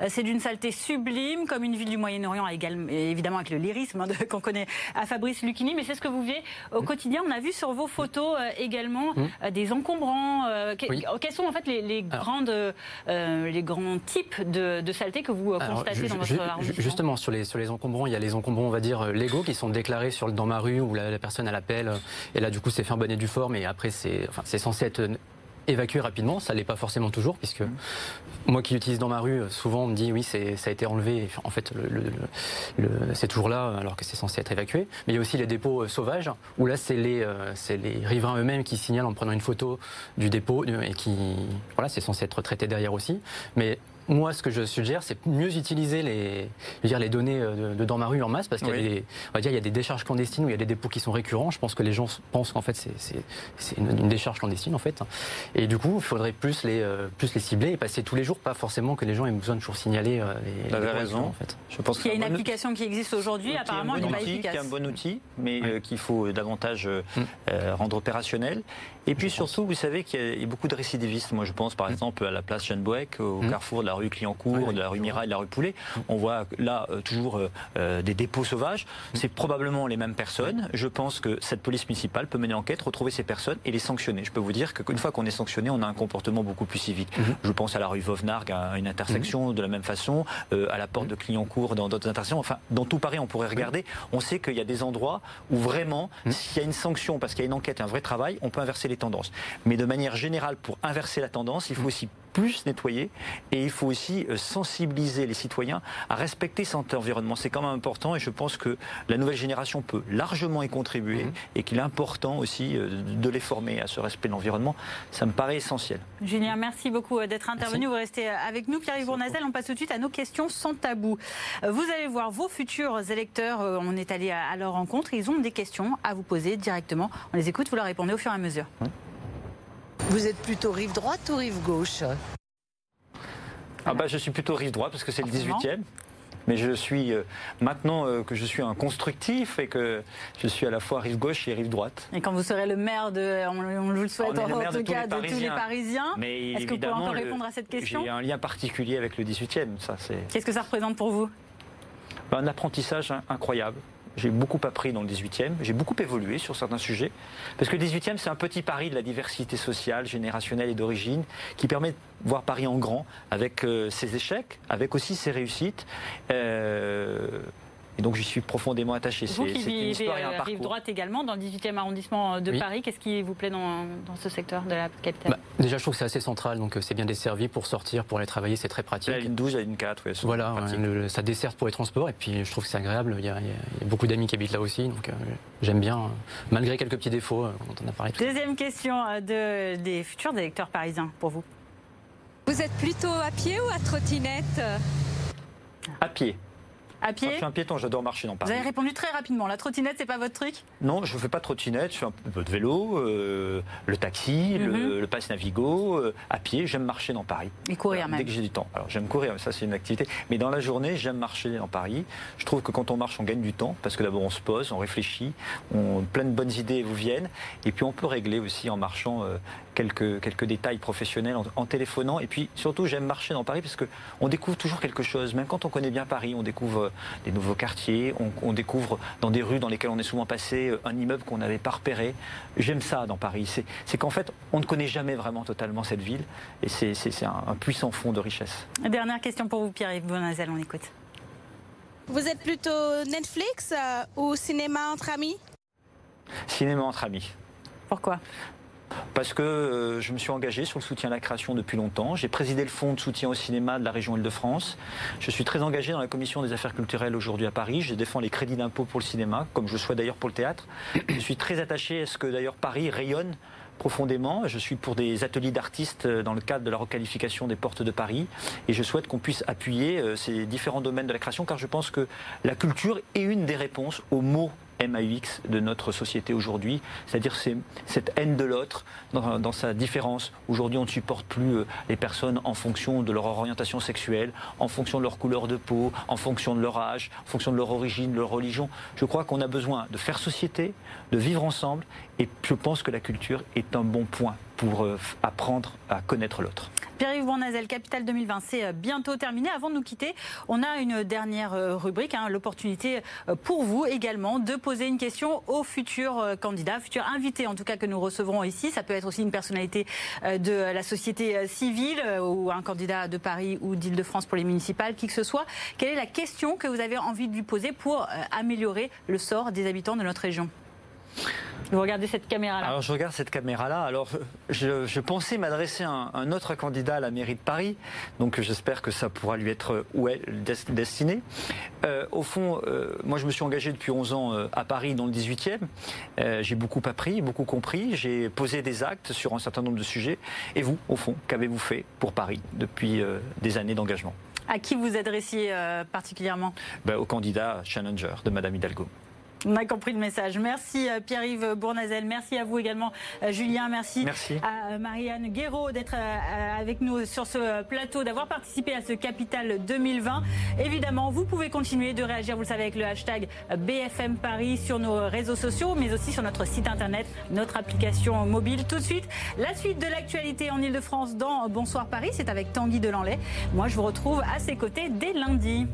c'est d'une saleté sublime, comme une ville du Moyen-Orient, évidemment avec le lyrisme hein, qu'on connaît à Fabrice Lucchini, mais c'est ce que vous vivez au mmh. quotidien. On a vu sur vos photos également mmh. des encombrants. Quels sont en fait les, grandes, les grands types de, de saleté que vous constatez dans votre arrondissement Justement, sur les, sur les encombrants, il y a les encombrants, on va dire, légaux qui sont déclarés sur, dans ma rue où la, la personne a l'appel et là, du coup, c'est fait un bonnet du fort, mais après, c'est enfin, censé être évacué rapidement. Ça l'est pas forcément toujours, puisque mmh. moi qui l'utilise dans ma rue, souvent on me dit oui, ça a été enlevé. En fait, le, c'est toujours là, alors que c'est censé être évacué. Mais il y a aussi les dépôts euh, sauvages, où là, c'est les, euh, c'est les riverains eux-mêmes qui signalent en prenant une photo du dépôt, et qui, voilà, c'est censé être traité derrière aussi. Mais moi, ce que je suggère, c'est mieux utiliser les, je veux dire, les données euh, de, dans ma rue en masse, parce qu'il y, a Oui. des- on va dire, il y a des décharges clandestines où il y a des dépôts qui sont récurrents. Je pense que les gens pensent qu'en fait, c'est- une, une décharge clandestine, en fait. Et du coup, il faudrait plus les, euh, plus les cibler et passer tous les jours, pas forcément que les gens aient besoin de toujours signaler euh, les, Vous avez raison. en fait. Je pense Il y a une bon- application qui existe aujourd'hui, apparemment, elle qui est un pas bon outil, qui est un bon outil, mais euh, qu'il faut davantage euh, euh, rendre opérationnel. Et puis surtout, vous savez qu'il y a- beaucoup de récidivistes. Moi, je pense par exemple à la place Jeanne Bouec, au carrefour de la rue Clignancourt, de la rue Mirail, de la rue Poulet. On voit là euh, toujours euh, euh, des dépôts sauvages. C'est probablement les mêmes personnes. Je pense que cette police municipale peut mener enquête, retrouver ces personnes et les sanctionner. Je peux vous dire qu'une fois qu'on est sanctionné, on a un comportement beaucoup plus civique. Je pense à la rue Vauvenargues, à une intersection de la même façon, euh, à la porte de Clignancourt, dans d'autres intersections. Enfin, dans tout Paris, on pourrait regarder. On sait qu'il y a des endroits où vraiment, s'il y a une sanction, parce qu'il y a une enquête un vrai travail, on peut inverser les tendances. Mais de manière générale, pour inverser la tendance, il faut aussi plus nettoyer et il faut aussi euh, sensibiliser les citoyens à respecter cet environnement. C'est quand même important et je pense que la nouvelle génération peut largement y contribuer et qu'il est important aussi euh, de les former à ce respect de l'environnement. Ça me paraît essentiel. Julien, merci beaucoup euh, d'être intervenu. Vous restez avec nous. Pierre-Yves Bournazel, on passe tout de suite à nos questions sans tabou. Vous allez voir vos futurs électeurs. On est allé à à leur rencontre. Ils ont des questions à vous poser directement. On les écoute, vous leur répondez au fur et à mesure. Vous êtes plutôt rive droite ou rive gauche? Ah bah, je suis plutôt rive droite parce que c'est le Forcément. 18e. Mais je suis euh, maintenant euh, que je suis un constructif et que je suis à la fois rive gauche et rive droite. Et quand vous serez le maire de, on, on vous le souhaite en, tout cas, de tous les Parisiens. Est-ce que vous pouvez encore le- répondre à cette question? J'ai un lien particulier avec le 18e. Ça, c'est Qu'est-ce que ça représente pour vous? Un apprentissage in- incroyable. J'ai beaucoup appris dans le 18e, j'ai beaucoup évolué sur certains sujets, parce que le 18e, c'est un petit Paris de la diversité sociale, générationnelle et d'origine, qui permet de voir Paris en grand, avec euh, ses échecs, avec aussi ses réussites. Euh, et donc, j'y suis profondément attaché. Vous C'est qui vivez un euh, rive droite également, dans le 18e arrondissement de Oui. Paris, qu'est-ce qui vous plaît dans, dans ce secteur de la capitale Bah, déjà, je trouve que c'est assez central, donc euh, c'est bien desservi pour sortir, pour aller travailler, c'est très pratique. La ligne 12, la ligne 4, oui, Voilà, le- ça dessert pour les transports et puis je trouve que c'est agréable. Il y, a, il y beaucoup d'amis qui habitent là aussi, donc euh, j'aime bien, euh, malgré quelques petits défauts euh, dont on a parlé. tout à l'heure. Deuxième question de, des futurs électeurs parisiens pour vous. Vous êtes plutôt à pied ou à trottinette? À pied. À Enfin, pied je suis un piéton, j'adore marcher dans Vous Paris. avez répondu très rapidement. La trottinette, c'est pas votre truc? Non, je ne fais pas de trottinette, je fais un peu de vélo, euh, le taxi, Mhm. le, le pass Navigo, euh, à pied, j'aime marcher dans Paris. Et courir même. Dès que j'ai du temps. Alors j'aime courir, ça c'est une activité. Mais dans la journée, j'aime marcher dans Paris. Je trouve que quand on marche, on gagne du temps, parce que d'abord on se pose, on réfléchit, on, plein de bonnes idées vous viennent. Et puis on peut régler aussi en marchant euh, quelques, quelques détails professionnels, en, en téléphonant. Et puis surtout, j'aime marcher dans Paris, parce qu'on découvre toujours quelque chose. Même quand on connaît bien Paris, on découvre euh, des nouveaux quartiers, on, on découvre dans des rues dans lesquelles on est souvent passé euh, un immeuble qu'on n'avait pas repéré. J'aime ça dans Paris. C'est c'est qu'en fait, on ne connaît jamais vraiment totalement cette ville. Et c'est c'est- c'est un, un puissant fond de richesse. Dernière question pour vous, Pierre-Yves Bonazel, on écoute. Vous êtes plutôt Netflix euh, ou cinéma entre amis? Cinéma entre amis. Pourquoi? Parce que euh, je me suis engagé sur le soutien à la création depuis longtemps. J'ai présidé le fonds de soutien au cinéma de la région Île-de-France. Je suis très engagé dans la commission des affaires culturelles aujourd'hui à Paris. Je défends les crédits d'impôt pour le cinéma, comme je le souhaite d'ailleurs pour le théâtre. Je suis très attaché à ce que d'ailleurs Paris rayonne profondément. Je suis pour des ateliers d'artistes euh, dans le cadre de la requalification des portes de Paris et je souhaite qu'on puisse appuyer euh, ces différents domaines de la création car je pense que la culture est une des réponses aux mots MAUX de notre société aujourd'hui, c'est-à-dire c'est cette haine de l'autre dans, dans sa différence. Aujourd'hui, on ne supporte plus euh, les personnes en fonction de leur orientation sexuelle, en fonction de leur couleur de peau, en fonction de leur âge, en fonction de leur origine, de leur religion. Je crois qu'on a besoin de faire société, de vivre ensemble, et je pense que la culture est un bon point pour euh, apprendre à connaître l'autre. Pierre-Yves Bournazel, Capital 2020, c'est euh, bientôt terminé. Avant de nous quitter, on a une dernière euh, rubrique, hein, l'opportunité pour vous également de poser une question aux futurs candidats, futurs invités en tout cas que nous recevrons ici. Ça peut être aussi une personnalité de la société civile ou un candidat de Paris ou d'Île-de-France pour les municipales, qui que ce soit. Quelle est la question que vous avez envie de lui poser pour améliorer le sort des habitants de notre région? Vous regardez cette caméra-là Alors je regarde cette caméra-là. Alors je, je pensais m'adresser à un, un autre candidat à la mairie de Paris, donc j'espère que ça pourra lui être elle des- destiné. Euh, au fond, euh, moi je me suis engagé depuis 11 ans euh, à Paris dans le 18e. Euh, j'ai beaucoup appris, beaucoup compris. J'ai posé des actes sur un certain nombre de sujets. Et vous, au fond, qu'avez-vous fait pour Paris depuis euh, des années d'engagement? À qui vous adressiez euh, particulièrement? Ben, Au candidat challenger de Madame Hidalgo. On a compris le message. Merci euh, Pierre-Yves Bournazel. Merci à vous également, euh, Julien. Merci, Merci. à euh, Marianne Guéraud d'être avec nous sur ce plateau, d'avoir participé à ce Capital 2020. Évidemment, vous pouvez continuer de réagir, vous le savez, avec le hashtag BFM Paris sur nos réseaux sociaux, mais aussi sur notre site internet, notre application mobile. Tout de suite, la suite de l'actualité en Ile-de-France dans Bonsoir Paris, c'est avec Tanguy Delanlay. Moi, je vous retrouve à ses côtés dès lundi.